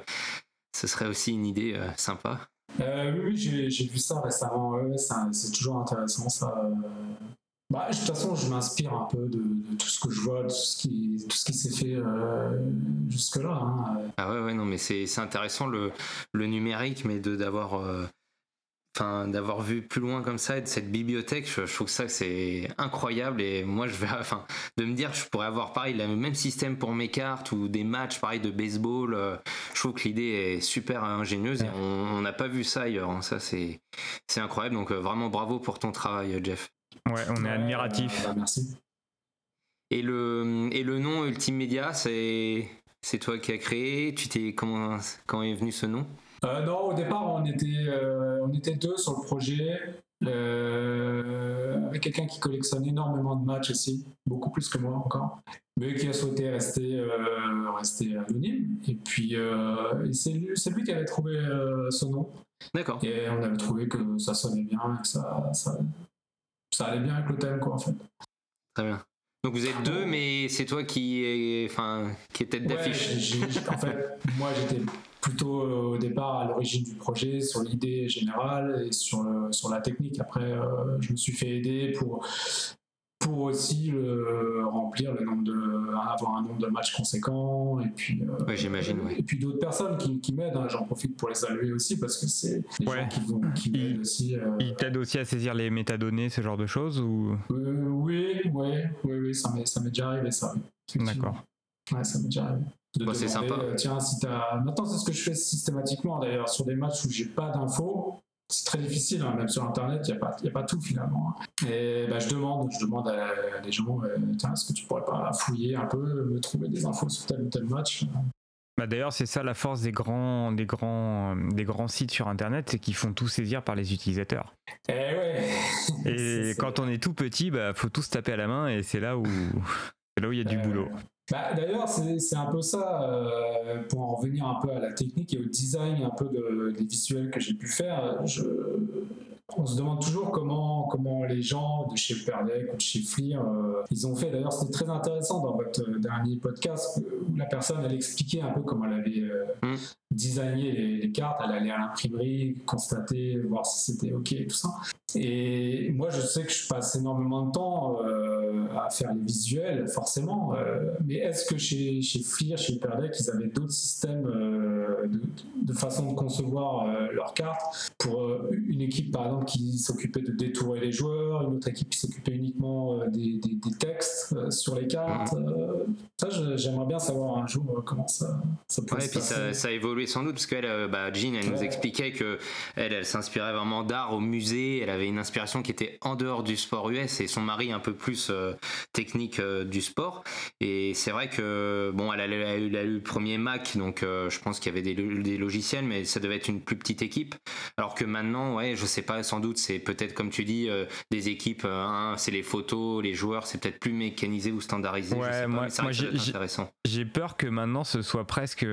ce serait aussi une idée euh, sympa. Euh, oui, j'ai vu ça récemment. ouais, c'est toujours intéressant ça. euh. Bah, de toute façon, je m'inspire un peu de, tout ce que je vois, de tout ce qui, qui s'est fait euh, jusque-là. hein. Ah ouais ouais non mais c'est intéressant le, le numérique mais d'avoir Enfin, d'avoir vu plus loin comme ça et de cette bibliothèque, je, je trouve que ça c'est incroyable et moi je vais, enfin, de me dire que je pourrais avoir pareil le même système pour mes cartes ou des matchs pareil de baseball, je trouve que l'idée est super ingénieuse et on n'a pas vu ça ailleurs, hein. ça c'est c'est incroyable donc euh, vraiment bravo pour ton travail euh, Jeff. Ouais, on est admiratif. euh, bah, merci. Et le et le nom Ultimedia c'est c'est toi qui as créé, tu t'es comment quand est venu ce nom? Euh, non, au départ, on était, euh, on était deux sur le projet. Euh, quelqu'un qui collectionne énormément de matchs aussi, beaucoup plus que moi encore, mais qui a souhaité rester, euh, rester anonyme. Et puis, euh, c'est lui, qui avait trouvé euh, ce nom. D'accord. Et on avait trouvé que ça sonnait bien, que ça, ça, ça allait bien avec le thème, quoi, en fait. Très bien. Donc vous êtes deux, mais c'est toi qui est, enfin, qui est tête Ouais, d'affiche. en fait, moi, j'étais plutôt euh, au départ à l'origine du projet, sur l'idée générale et sur, le- sur la technique. Après, euh, je me suis fait aider pour, pour aussi le- remplir le nombre de, avoir un nombre de matchs conséquent. Et puis, euh, Ouais, j'imagine, ouais. et puis d'autres personnes qui, qui m'aident. hein. J'en profite pour les saluer aussi parce que c'est des Ouais. gens qui, vont- qui Il- m'aident aussi. euh, Il t'aide aussi à saisir les métadonnées, ce genre de choses ou? Euh, oui, oui, oui, oui, ça m'est ça m'est déjà arrivé, ça. D'accord. Ouais, ça m'est déjà arrivé. De Bah, c'est sympa. euh, tiens, si t'as. Maintenant, c'est ce que je fais systématiquement d'ailleurs sur des matchs où j'ai pas d'infos. C'est très difficile, hein, même sur Internet, il n'y a, pas- y a pas tout finalement. hein. Et bah, je demande, je demande à, des gens, euh, tiens, est-ce que tu pourrais pas fouiller un peu, me trouver des infos sur tel ou tel match Bah d'ailleurs, c'est ça la force des grands, des grands, des grands sites sur Internet, c'est qu'ils font tout saisir par les utilisateurs. Et ouais. Et quand on est tout petit, bah faut tous taper à la main et c'est là où, c'est là où il y a du Euh, boulot. Bah, D'ailleurs, c'est un peu ça, euh, pour en revenir un peu à la technique et au design un peu de- des visuels que j'ai pu faire. Je, on se demande toujours comment, comment les gens de chez Perdec ou de chez Fleer, euh, ils ont fait. D'ailleurs, c'était très intéressant dans votre dernier podcast où la personne, elle expliquait un peu comment elle avait euh, Mm. designé les, les cartes. Elle allait à l'imprimerie, constater, voir si c'était OK et tout ça. Et moi, je sais que je passe énormément de temps euh, à faire les visuels, forcément. mais est-ce que chez, chez FLIR, chez Hyperdeck, ils avaient d'autres systèmes de, de, façon de concevoir leurs cartes pour une équipe, par exemple, qui s'occupait de détourer les joueurs, une autre équipe qui s'occupait uniquement des, des, des, textes sur les cartes Ça, j'aimerais bien savoir un jour comment ça, ça peut ouais, et puis ça, ça, a évolué sans doute, parce qu'elle, bah, Jean, elle nous expliquait que elle, elle s'inspirait vraiment d'art au musée, elle avait une inspiration qui était en dehors du sport US et son mari un peu plus euh, technique euh, du sport. Et c'est vrai que bon, elle a, eu, le premier Mac, donc euh, je pense qu'il y avait des, logiciels, mais ça devait être une plus petite équipe. Alors que maintenant, ouais, je sais pas, sans doute, c'est peut-être comme tu dis, des équipes, hein, c'est les photos, les joueurs, c'est peut-être plus mécanisé ou standardisé. Ouais, moi, j'ai peur que maintenant ce soit presque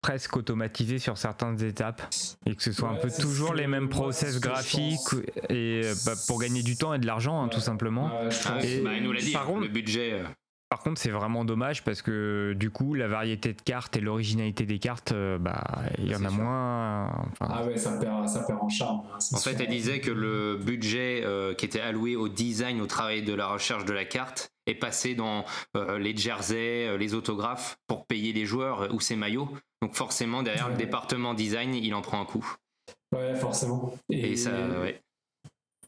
presque automatisé sur certaines étapes et que ce soit un peu toujours les mêmes process graphiques et bah, pour gagner du temps et de l'argent hein, tout simplement. Et, bah, il nous l'a dit, par contre, le budget. Euh. Par contre, c'est vraiment dommage parce que du coup, la variété de cartes et l'originalité des cartes, euh, bah, il y en a moins. Ah ouais, ça perd, ça perd en charme. Hein, en fait, elle disait que le budget euh, qui était alloué au design, au travail de la recherche de la carte, est passé dans les jerseys, les autographes pour payer les joueurs ou ses maillots. Donc forcément, derrière le département design, il en prend un coup. Ouais, forcément. Et, ça, ouais.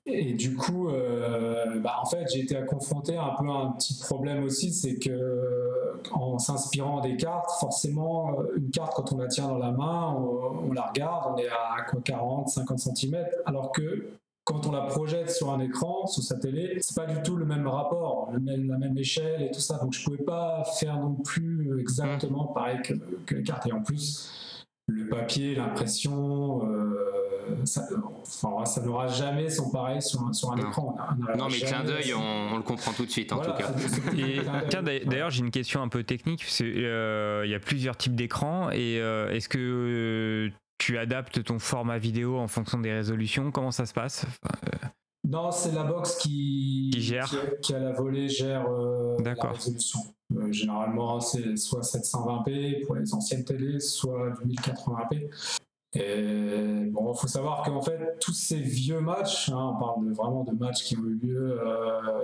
Et du coup, euh, bah, en fait, j'ai été confronté un peu à un petit problème aussi, c'est que en s'inspirant des cartes, forcément, une carte quand on la tient dans la main, on, la regarde, on est à quoi 40, 50 cm, alors que quand on la projette sur un écran, sur sa télé, c'est pas du tout le même rapport, la même échelle et tout ça. Donc je pouvais pas faire non plus exactement pareil que, les cartes. Et en plus, le papier, l'impression, euh, ça, ça n'aura jamais son pareil sur, un écran. non, mais clin d'œil, on, le comprend tout de suite en tout cas. d'ailleurs, j'ai une question un peu technique. Euh, il y a plusieurs types d'écrans et euh, est-ce que tu adaptes ton format vidéo en fonction des résolutions Comment ça se passe? Euh, Non, c'est la box qui, gère. Qui, a la volée gère euh, la résolution. Euh, généralement, c'est soit 720p pour les anciennes télés, soit du 1080p. Et bon, il faut savoir qu'en fait, tous ces vieux matchs, hein, on parle vraiment de matchs qui ont eu lieu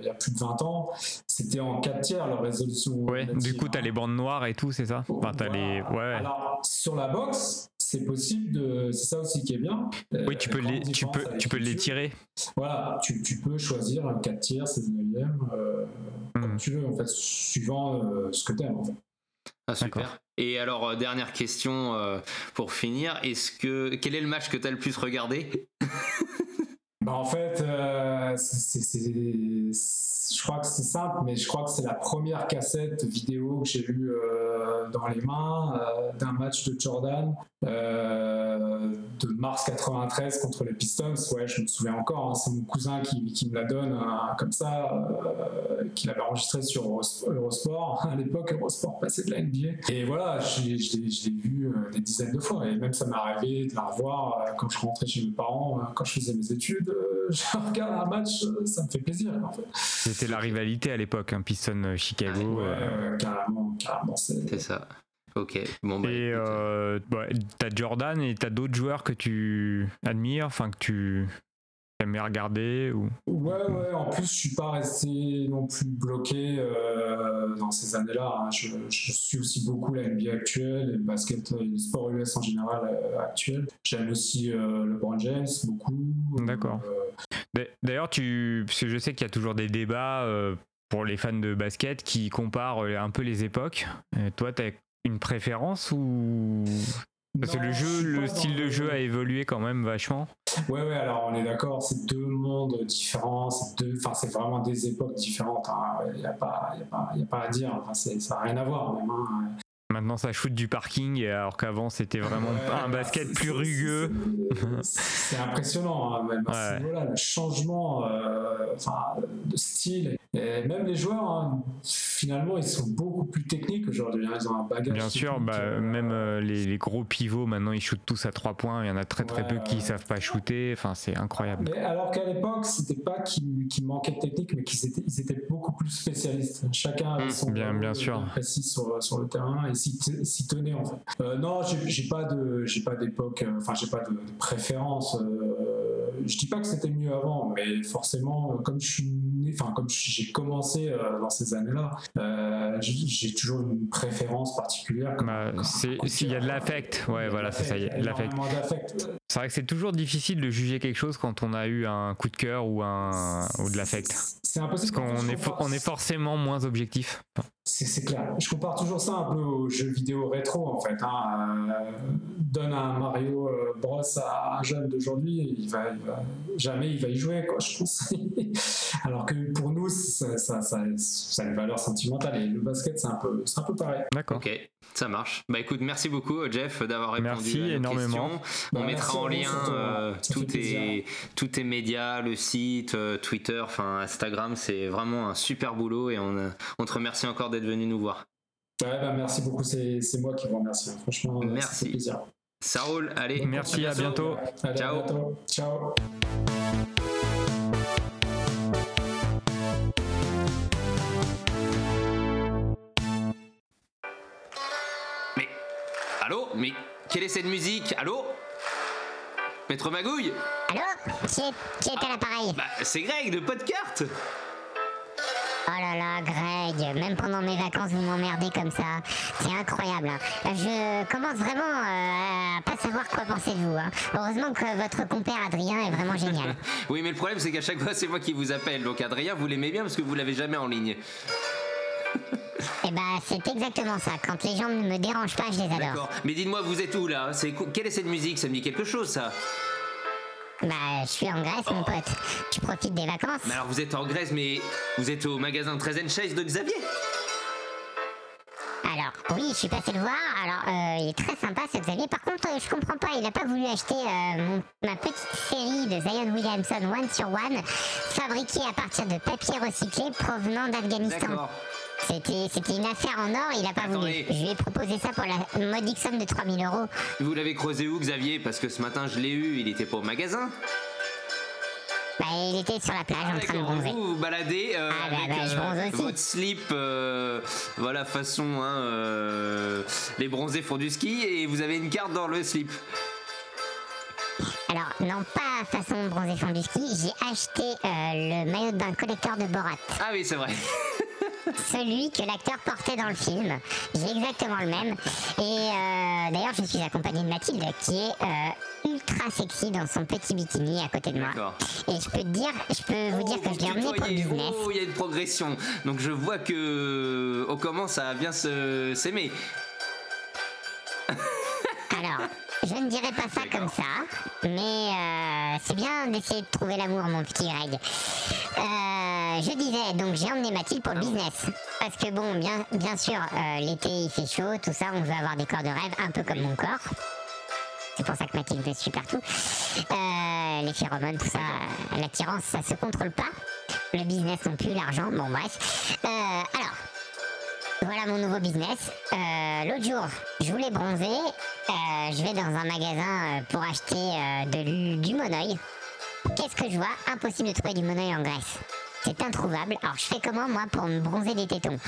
il y a plus de 20 ans, c'était en 4 tiers leur résolution. Ouais, du coup, tu as les bandes noires et tout, c'est ça enfin, les... ouais. Alors, sur la box, c'est possible de. C'est ça aussi qui est bien. Oui, tu peux les, tu peux, tu peux les tirer. Voilà, tu, tu, peux choisir un 4 tiers, 16 neuvième, euh, comme hmm. tu veux, en fait, suivant euh, ce que tu aimes, en fait. Ah, super. Et alors, euh, dernière question euh, pour finir. Est-ce que quel est le match que tu as le plus regardé? Bah, En fait, c'est je crois que c'est simple, mais je crois que c'est la première cassette vidéo que j'ai eue euh, dans les mains euh, d'un match de Jordan euh, de mars 93 contre les Pistons. Ouais, je me souviens encore, hein, c'est mon cousin qui, qui, me la donne hein, comme ça, qui l'avait enregistré sur Eurosport. À l'époque, Eurosport passait de la NBA. Et voilà, je l'ai vu des dizaines de fois. Et même ça m'est arrivé de la revoir quand je rentrais chez mes parents, quand je faisais mes études. je regarde un match, ça me fait plaisir. En fait. C'était la rivalité à l'époque, un hein, Piston euh, Chicago. Euh. carrément, carrément. C'est ça. Ok. Bon, bah, et euh, t'as Jordan et t'as d'autres joueurs que tu admires, enfin que tu aimes regarder ou... Ouais, ouais. En plus, je suis pas resté non plus bloqué dans ces années-là. Hein. Je, suis aussi beaucoup la NBA actuelle, le basket, le sport US en général actuel. J'aime aussi LeBron James beaucoup. D'accord. D'ailleurs, tu, parce que je sais qu'il y a toujours des débats euh, pour les fans de basket qui comparent euh, un peu les époques. Euh, toi, tu as une préférence ou parce que le jeu, le style de jeu a évolué quand même vachement. Ouais, ouais, alors on est d'accord, c'est deux mondes différents, c'est deux, enfin c'est vraiment des époques différentes. Il hein. n'y a, pas, y a, pas, y a pas à dire, enfin, ça n'a rien à voir même. Hein. Maintenant, ça shoot du parking, alors qu'avant, c'était vraiment un basket plus rugueux. C'est impressionnant, hein, même le changement euh, de style. Et même les joueurs, hein, finalement, ils sont beaucoup plus techniques aujourd'hui. Hein, ils ont un bagage. Bien sûr, bah, euh, même euh, les, gros pivots, maintenant, ils shootent tous à trois points. Il y en a très très peu qui ne savent pas shooter. Enfin, c'est incroyable. alors qu'à l'époque, c'était pas qu'ils manquaient de technique, mais qu'ils étaient, ils étaient beaucoup plus spécialistes. Chacun avait mmh, son bien, bien sûr. précis sur, sur le terrain s'y tenait en fait. Euh, non, j'ai pas de, j'ai pas d'époque, euh, enfin j'ai pas de, préférence. Euh, je dis pas que c'était mieux avant, mais forcément, comme je suis enfin comme j'ai commencé dans ces années-là, j'ai toujours une préférence particulière. Bah, s'il y a de l'affect, ouais, voilà, c'est ça, l'affect. C'est vrai que c'est toujours difficile de juger quelque chose quand on a eu un coup de cœur ou un ou de l'affect. C'est impossible. Parce qu'on est, on est forcément moins objectif. C'est clair. Je compare toujours ça un peu aux jeux vidéo rétro en fait. Hein. Euh, donne un Mario euh, Bros à un jeune d'aujourd'hui, il va, jamais il va y jouer quoi, je pense. Alors que pour nous, ça, ça, ça, ça, a une valeur sentimentale et le basket c'est un peu, c'est un peu pareil. D'accord. Ok, ça marche. Bah écoute, merci beaucoup Jeff d'avoir répondu merci à nos énormément. On bah, mettra en lien euh, tous tes tous tes médias, le site, Twitter, enfin Instagram, c'est vraiment un super boulot et on, on te remercie encore d'être venu nous voir. Ouais, bah, merci beaucoup, c'est moi qui vous remercie. Franchement, euh, merci. plaisir. Ça roule, allez. Merci, à bientôt. Ciao. Ciao. Mais, allô? Mais quelle est cette musique? Allô? Maître Magouille? Allô? Qui est, qui est à l'appareil? bah, C'est Greg de Podcart Oh là là, Greg, même pendant mes vacances, vous m'emmerdez comme ça. C'est incroyable. Hein. Je commence vraiment euh, à pas savoir quoi penser de vous. Hein. Heureusement que votre compère Adrien est vraiment génial. oui, mais le problème, c'est qu'à chaque fois, c'est moi qui vous appelle. Donc, Adrien, vous l'aimez bien parce que vous l'avez jamais en ligne. Eh bah, c'est exactement ça. Quand les gens ne me dérangent pas, je les adore. D'accord. Mais dites-moi, vous êtes où là? C'est quelle est cette musique? Ça me dit quelque chose, ça bah, je suis en Grèce, mon pote. Tu profites des vacances. Mais alors, vous êtes en Grèce, mais vous êtes au magasin Trezen Chase de Xavier alors, oui, je suis passé le voir. Alors, euh, il est très sympa ce Xavier. Par contre, euh, je comprends pas. Il n'a pas voulu acheter euh, ma petite série de Zion Williamson One sur One, fabriquée à partir de papier recyclé provenant d'Afghanistan. C'était, une affaire en or, il a pas voulu. Je lui ai proposé ça pour la modique somme de 3000 euros. Vous l'avez creusé où, Xavier? Parce que ce matin, je l'ai eu, il était pas au magasin. Bah, il était sur la plage en train de bronzer. Vous vous baladez euh, ah, bah, avec bah, euh, votre slip, euh, voilà façon, hein, les bronzés font du ski et vous avez une carte dans le slip. Alors, non, pas façon bronzé fond du ski, j'ai acheté le maillot d'un collecteur de Borat. Ah oui, c'est vrai. celui que l'acteur portait dans le film. J'ai exactement le même. Et euh, d'ailleurs, je suis accompagné de Mathilde qui est euh, ultra sexy dans son petit bikini à côté de moi. Et je peux te dire, je peux vous dire que je l'ai emmené pour le business. Oh, il y a une progression. Donc je vois que on commence à bien s'aimer. Alors, je ne dirais pas ça comme ça, mais euh, c'est bien d'essayer de trouver l'amour, mon petit Greg. Euh, je disais, donc j'ai emmené Mathilde pour le business. Parce que bon, bien, bien sûr, euh, l'été il fait chaud, tout ça, on veut avoir des corps de rêve, un peu comme mon corps. C'est pour ça que Mathilde est super partout. les phéromones, tout ça, l'attirance, ça se contrôle pas. Le business non plus, l'argent, bon bref. alors, voilà mon nouveau business. Euh, l'autre jour, je voulais bronzer. Euh, je vais dans un magasin euh, pour acheter de, du monoeil. Qu'est-ce que je vois? Impossible de trouver du monoeil en Grèce. C'est introuvable. Alors je fais comment moi pour me bronzer des tétons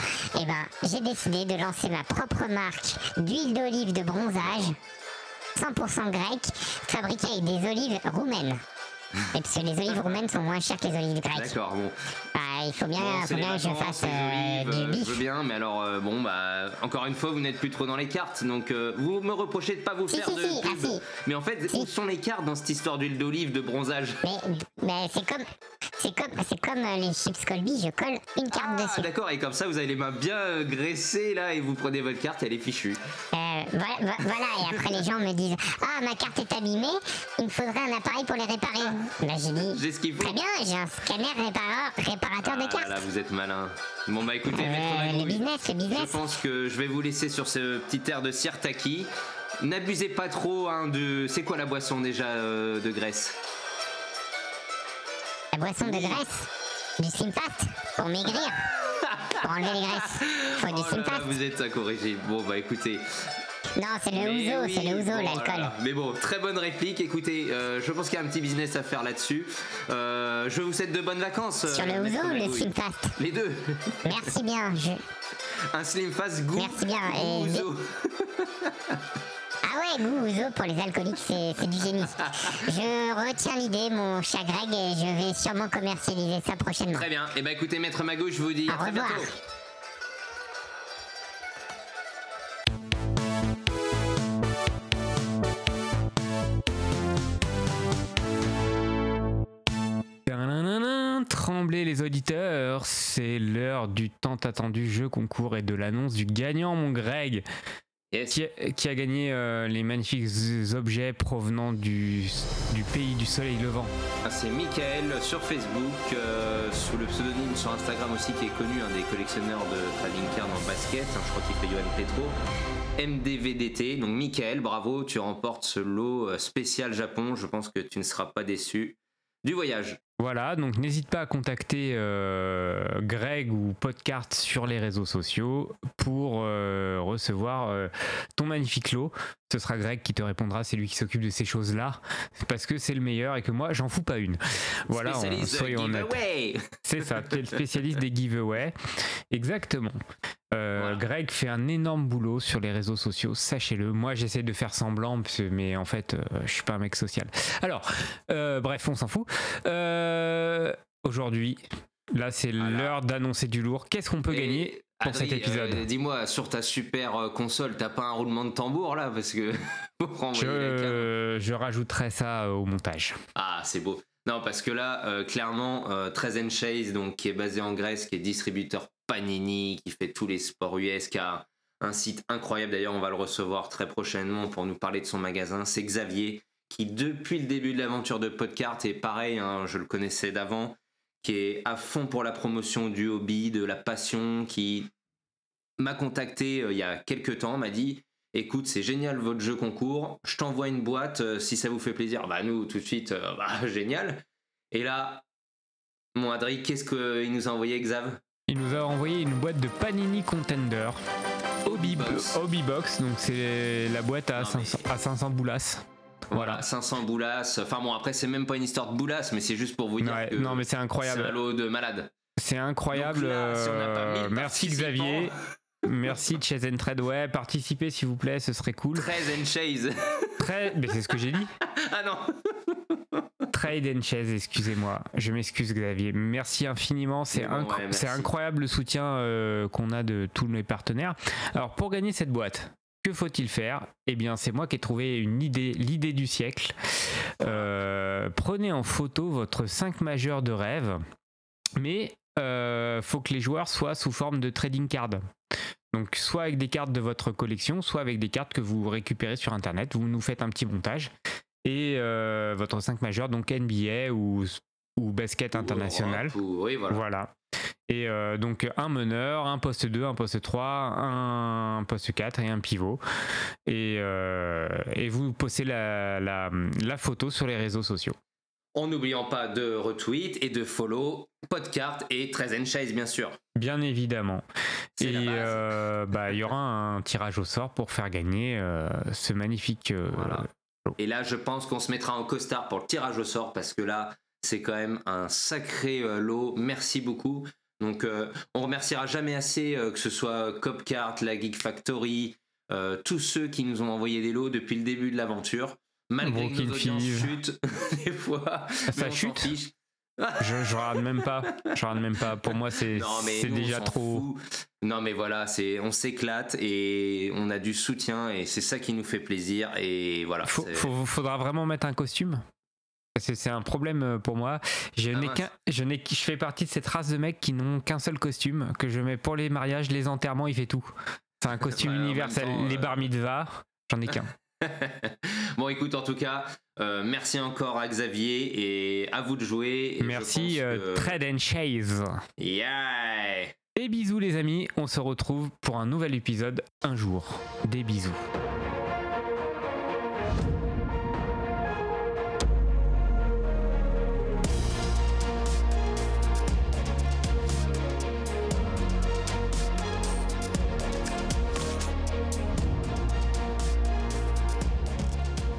Eh ben, j'ai décidé de lancer ma propre marque d'huile d'olive de bronzage 100% grecque, fabriquée avec des olives roumaines. Et parce que les olives roumaines sont moins chères que les olives grecques. D'accord, bon. Bah, il faut bien, faut bien que je fasse euh, du bif. Je veux bien, mais alors, euh, bon, bah, encore une fois, vous n'êtes plus trop dans les cartes. Donc, euh, vous me reprochez de pas vous faire de si, pub. Ah, mais en fait, où sont les cartes dans cette histoire d'huile d'olive, de bronzage? Mais, mais c'est comme, c'est comme, c'est comme les chips Colby, je colle une carte ah, dessus. d'accord, et comme ça, vous avez les mains bien graissées, là, et vous prenez votre carte, elle est fichue. Voilà, voilà, et après les gens me disent Ah, ma carte est abîmée, il me faudrait un appareil pour les réparer. Bah, j'ai dit J'ai ce qu'il faut. Très bien, j'ai un scanner réparateur, de ah, cartes. Là, vous êtes malin. Bon, bah écoutez, euh, le business, le business. Je pense que je vais vous laisser sur ce petit air de Sirtaki. N'abusez pas trop hein, de. C'est quoi la boisson déjà euh, de Grèce? La boisson de Grèce? Du Slimfast Pour maigrir Pour enlever les graisses Faut du oh Vous êtes incorrigible. Bon, bah écoutez. Non, c'est le ouzo, c'est le ouzo, l'alcool. Mais bon, très bonne réplique. Écoutez, euh, je pense qu'il y a un petit business à faire là-dessus. Euh, je vous souhaite de bonnes vacances. Sur le ouzo ou le slim fast Les deux. Merci bien. Je... Un slim fast goût. Merci bien. Et... Ah ouais, goût ouzo pour les alcooliques, c'est du génie. Je retiens l'idée, mon cher Greg, et je vais sûrement commercialiser ça prochainement. Très bien. Et bah écoutez, Maître Mago, je vous dis à Au très bientôt. Les auditeurs, c'est l'heure du tant attendu jeu concours et de l'annonce du gagnant, mon Greg, Yes. qui a, qui a gagné euh, les magnifiques objets provenant du, du pays du soleil levant. Ah, C'est Michael sur Facebook, euh, sous le pseudonyme sur Instagram aussi, qui est connu, un des collectionneurs de trading cards en basket. hein, je crois qu'il fait Johan Petro. MDVDT. Donc, Michael, bravo, tu remportes ce lot euh, spécial Japon. Je pense que tu ne seras pas déçu du voyage. Voilà, donc n'hésite pas à contacter euh, Greg ou Podcart sur les réseaux sociaux pour euh, recevoir euh, ton magnifique lot. Ce sera Greg qui te répondra, c'est lui qui s'occupe de ces choses-là, parce que c'est le meilleur et que moi, j'en fous pas une. Voilà, on- Spécialiste de soyons honnêtes. giveaway. C'est ça, tu es le spécialiste des giveaways. Exactement. Euh, Voilà. Greg fait un énorme boulot sur les réseaux sociaux, sachez-le. Moi, j'essaie de faire semblant, mais en fait, euh, je suis pas un mec social. Alors, euh, bref, on s'en fout. Euh, Aujourd'hui, là, c'est l'heure d'annoncer du lourd. Qu'est-ce qu'on peut Et, gagner pour cet épisode euh, Dis-moi, sur ta super euh, console, t'as pas un roulement de tambour là Parce que pour cam. je, je rajouterai ça euh, au montage. Ah, c'est beau. Non, parce que là, euh, clairement, euh, 13 Chase, donc, qui est basé en Grèce, qui est distributeur Panini, qui fait tous les sports US, qui a un site incroyable. D'ailleurs, on va le recevoir très prochainement pour nous parler de son magasin. C'est Xavier, qui, depuis le début de l'aventure de Podcart, est pareil, hein, je le connaissais d'avant, qui est à fond pour la promotion du hobby, de la passion, qui m'a contacté euh, il y a quelques temps, m'a dit écoute, c'est génial votre jeu concours, je t'envoie une boîte euh, si ça vous fait plaisir. Bah nous, tout de suite, euh, bah, génial. Et là, mon Adri, qu'est-ce qu'il nous a envoyé, Xav? Il nous a envoyé une boîte de Panini Contender. Hobby Box. Hobby Box, donc c'est la boîte à Non, mais- 500, à 500 boulasses. Voilà, 500 boulasses. Enfin bon, après, c'est même pas une histoire de boulasses, mais c'est juste pour vous dire Ouais, que non mais c'est c'est un incroyable. lot de malade. C'est incroyable. Là, si euh, 1000 merci Xavier. Merci Chase and Trade. Ouais, participez s'il vous plaît, ce serait cool. 13 and Chase. Très, mais c'est ce que j'ai dit. ah non Trade and Chase, excusez-moi. Je m'excuse Xavier. Merci infiniment. C'est Bon, incro- ouais, merci. c'est incroyable le soutien euh, qu'on a de tous nos partenaires. Alors pour gagner cette boîte, que faut-il faire? Eh bien, c'est moi qui ai trouvé une idée, l'idée du siècle. Euh, prenez en photo votre 5 majeur de rêve, mais euh, faut que les joueurs soient sous forme de trading card. Donc, soit avec des cartes de votre collection, soit avec des cartes que vous récupérez sur Internet. Vous nous faites un petit montage. Et euh, votre 5 majeur, donc NBA ou, ou basket international. Europe ou- Oui, voilà. Voilà. Et euh, donc un meneur, un poste 2, un poste 3, un poste 4 et un pivot. Et, euh, et vous postez la, la, la photo sur les réseaux sociaux. En n'oubliant pas de retweet et de follow Podcart et 13 and Chase, bien sûr. Bien évidemment. Et euh, bah, il y aura un tirage au sort pour faire gagner ce magnifique. Voilà. Et là, je pense qu'on se mettra en costard pour le tirage au sort parce que là, c'est quand même un sacré lot. Merci beaucoup. Donc, euh, on remerciera jamais assez euh, que ce soit Copcart, la Geek Factory, euh, tous ceux qui nous ont envoyé des lots depuis le début de l'aventure. Malgré que nos audiences chutent des fois, Ça on s'en chute fiche. Je, je regarde même pas. Je regarde même pas. Pour moi, c'est déjà trop. fout. Non, mais voilà, c'est on s'éclate et on a du soutien et c'est ça qui nous fait plaisir et voilà. Faut- faudra vraiment mettre un costume. C'est un problème euh, pour moi. Je Ah n'ai qu'un, je n'ai, je fais partie de cette race de mecs qui n'ont qu'un seul costume que je mets pour les mariages, les enterrements, il fait tout. C'est un costume même universel. temps, les euh, bar mitzvahs, j'en ai qu'un. bon, écoute, en tout cas, euh, merci encore à Xavier et à vous de jouer. Merci euh, que- Trade and Chase. Yeah Et bisous les amis, on se retrouve pour un nouvel épisode un jour. Des bisous.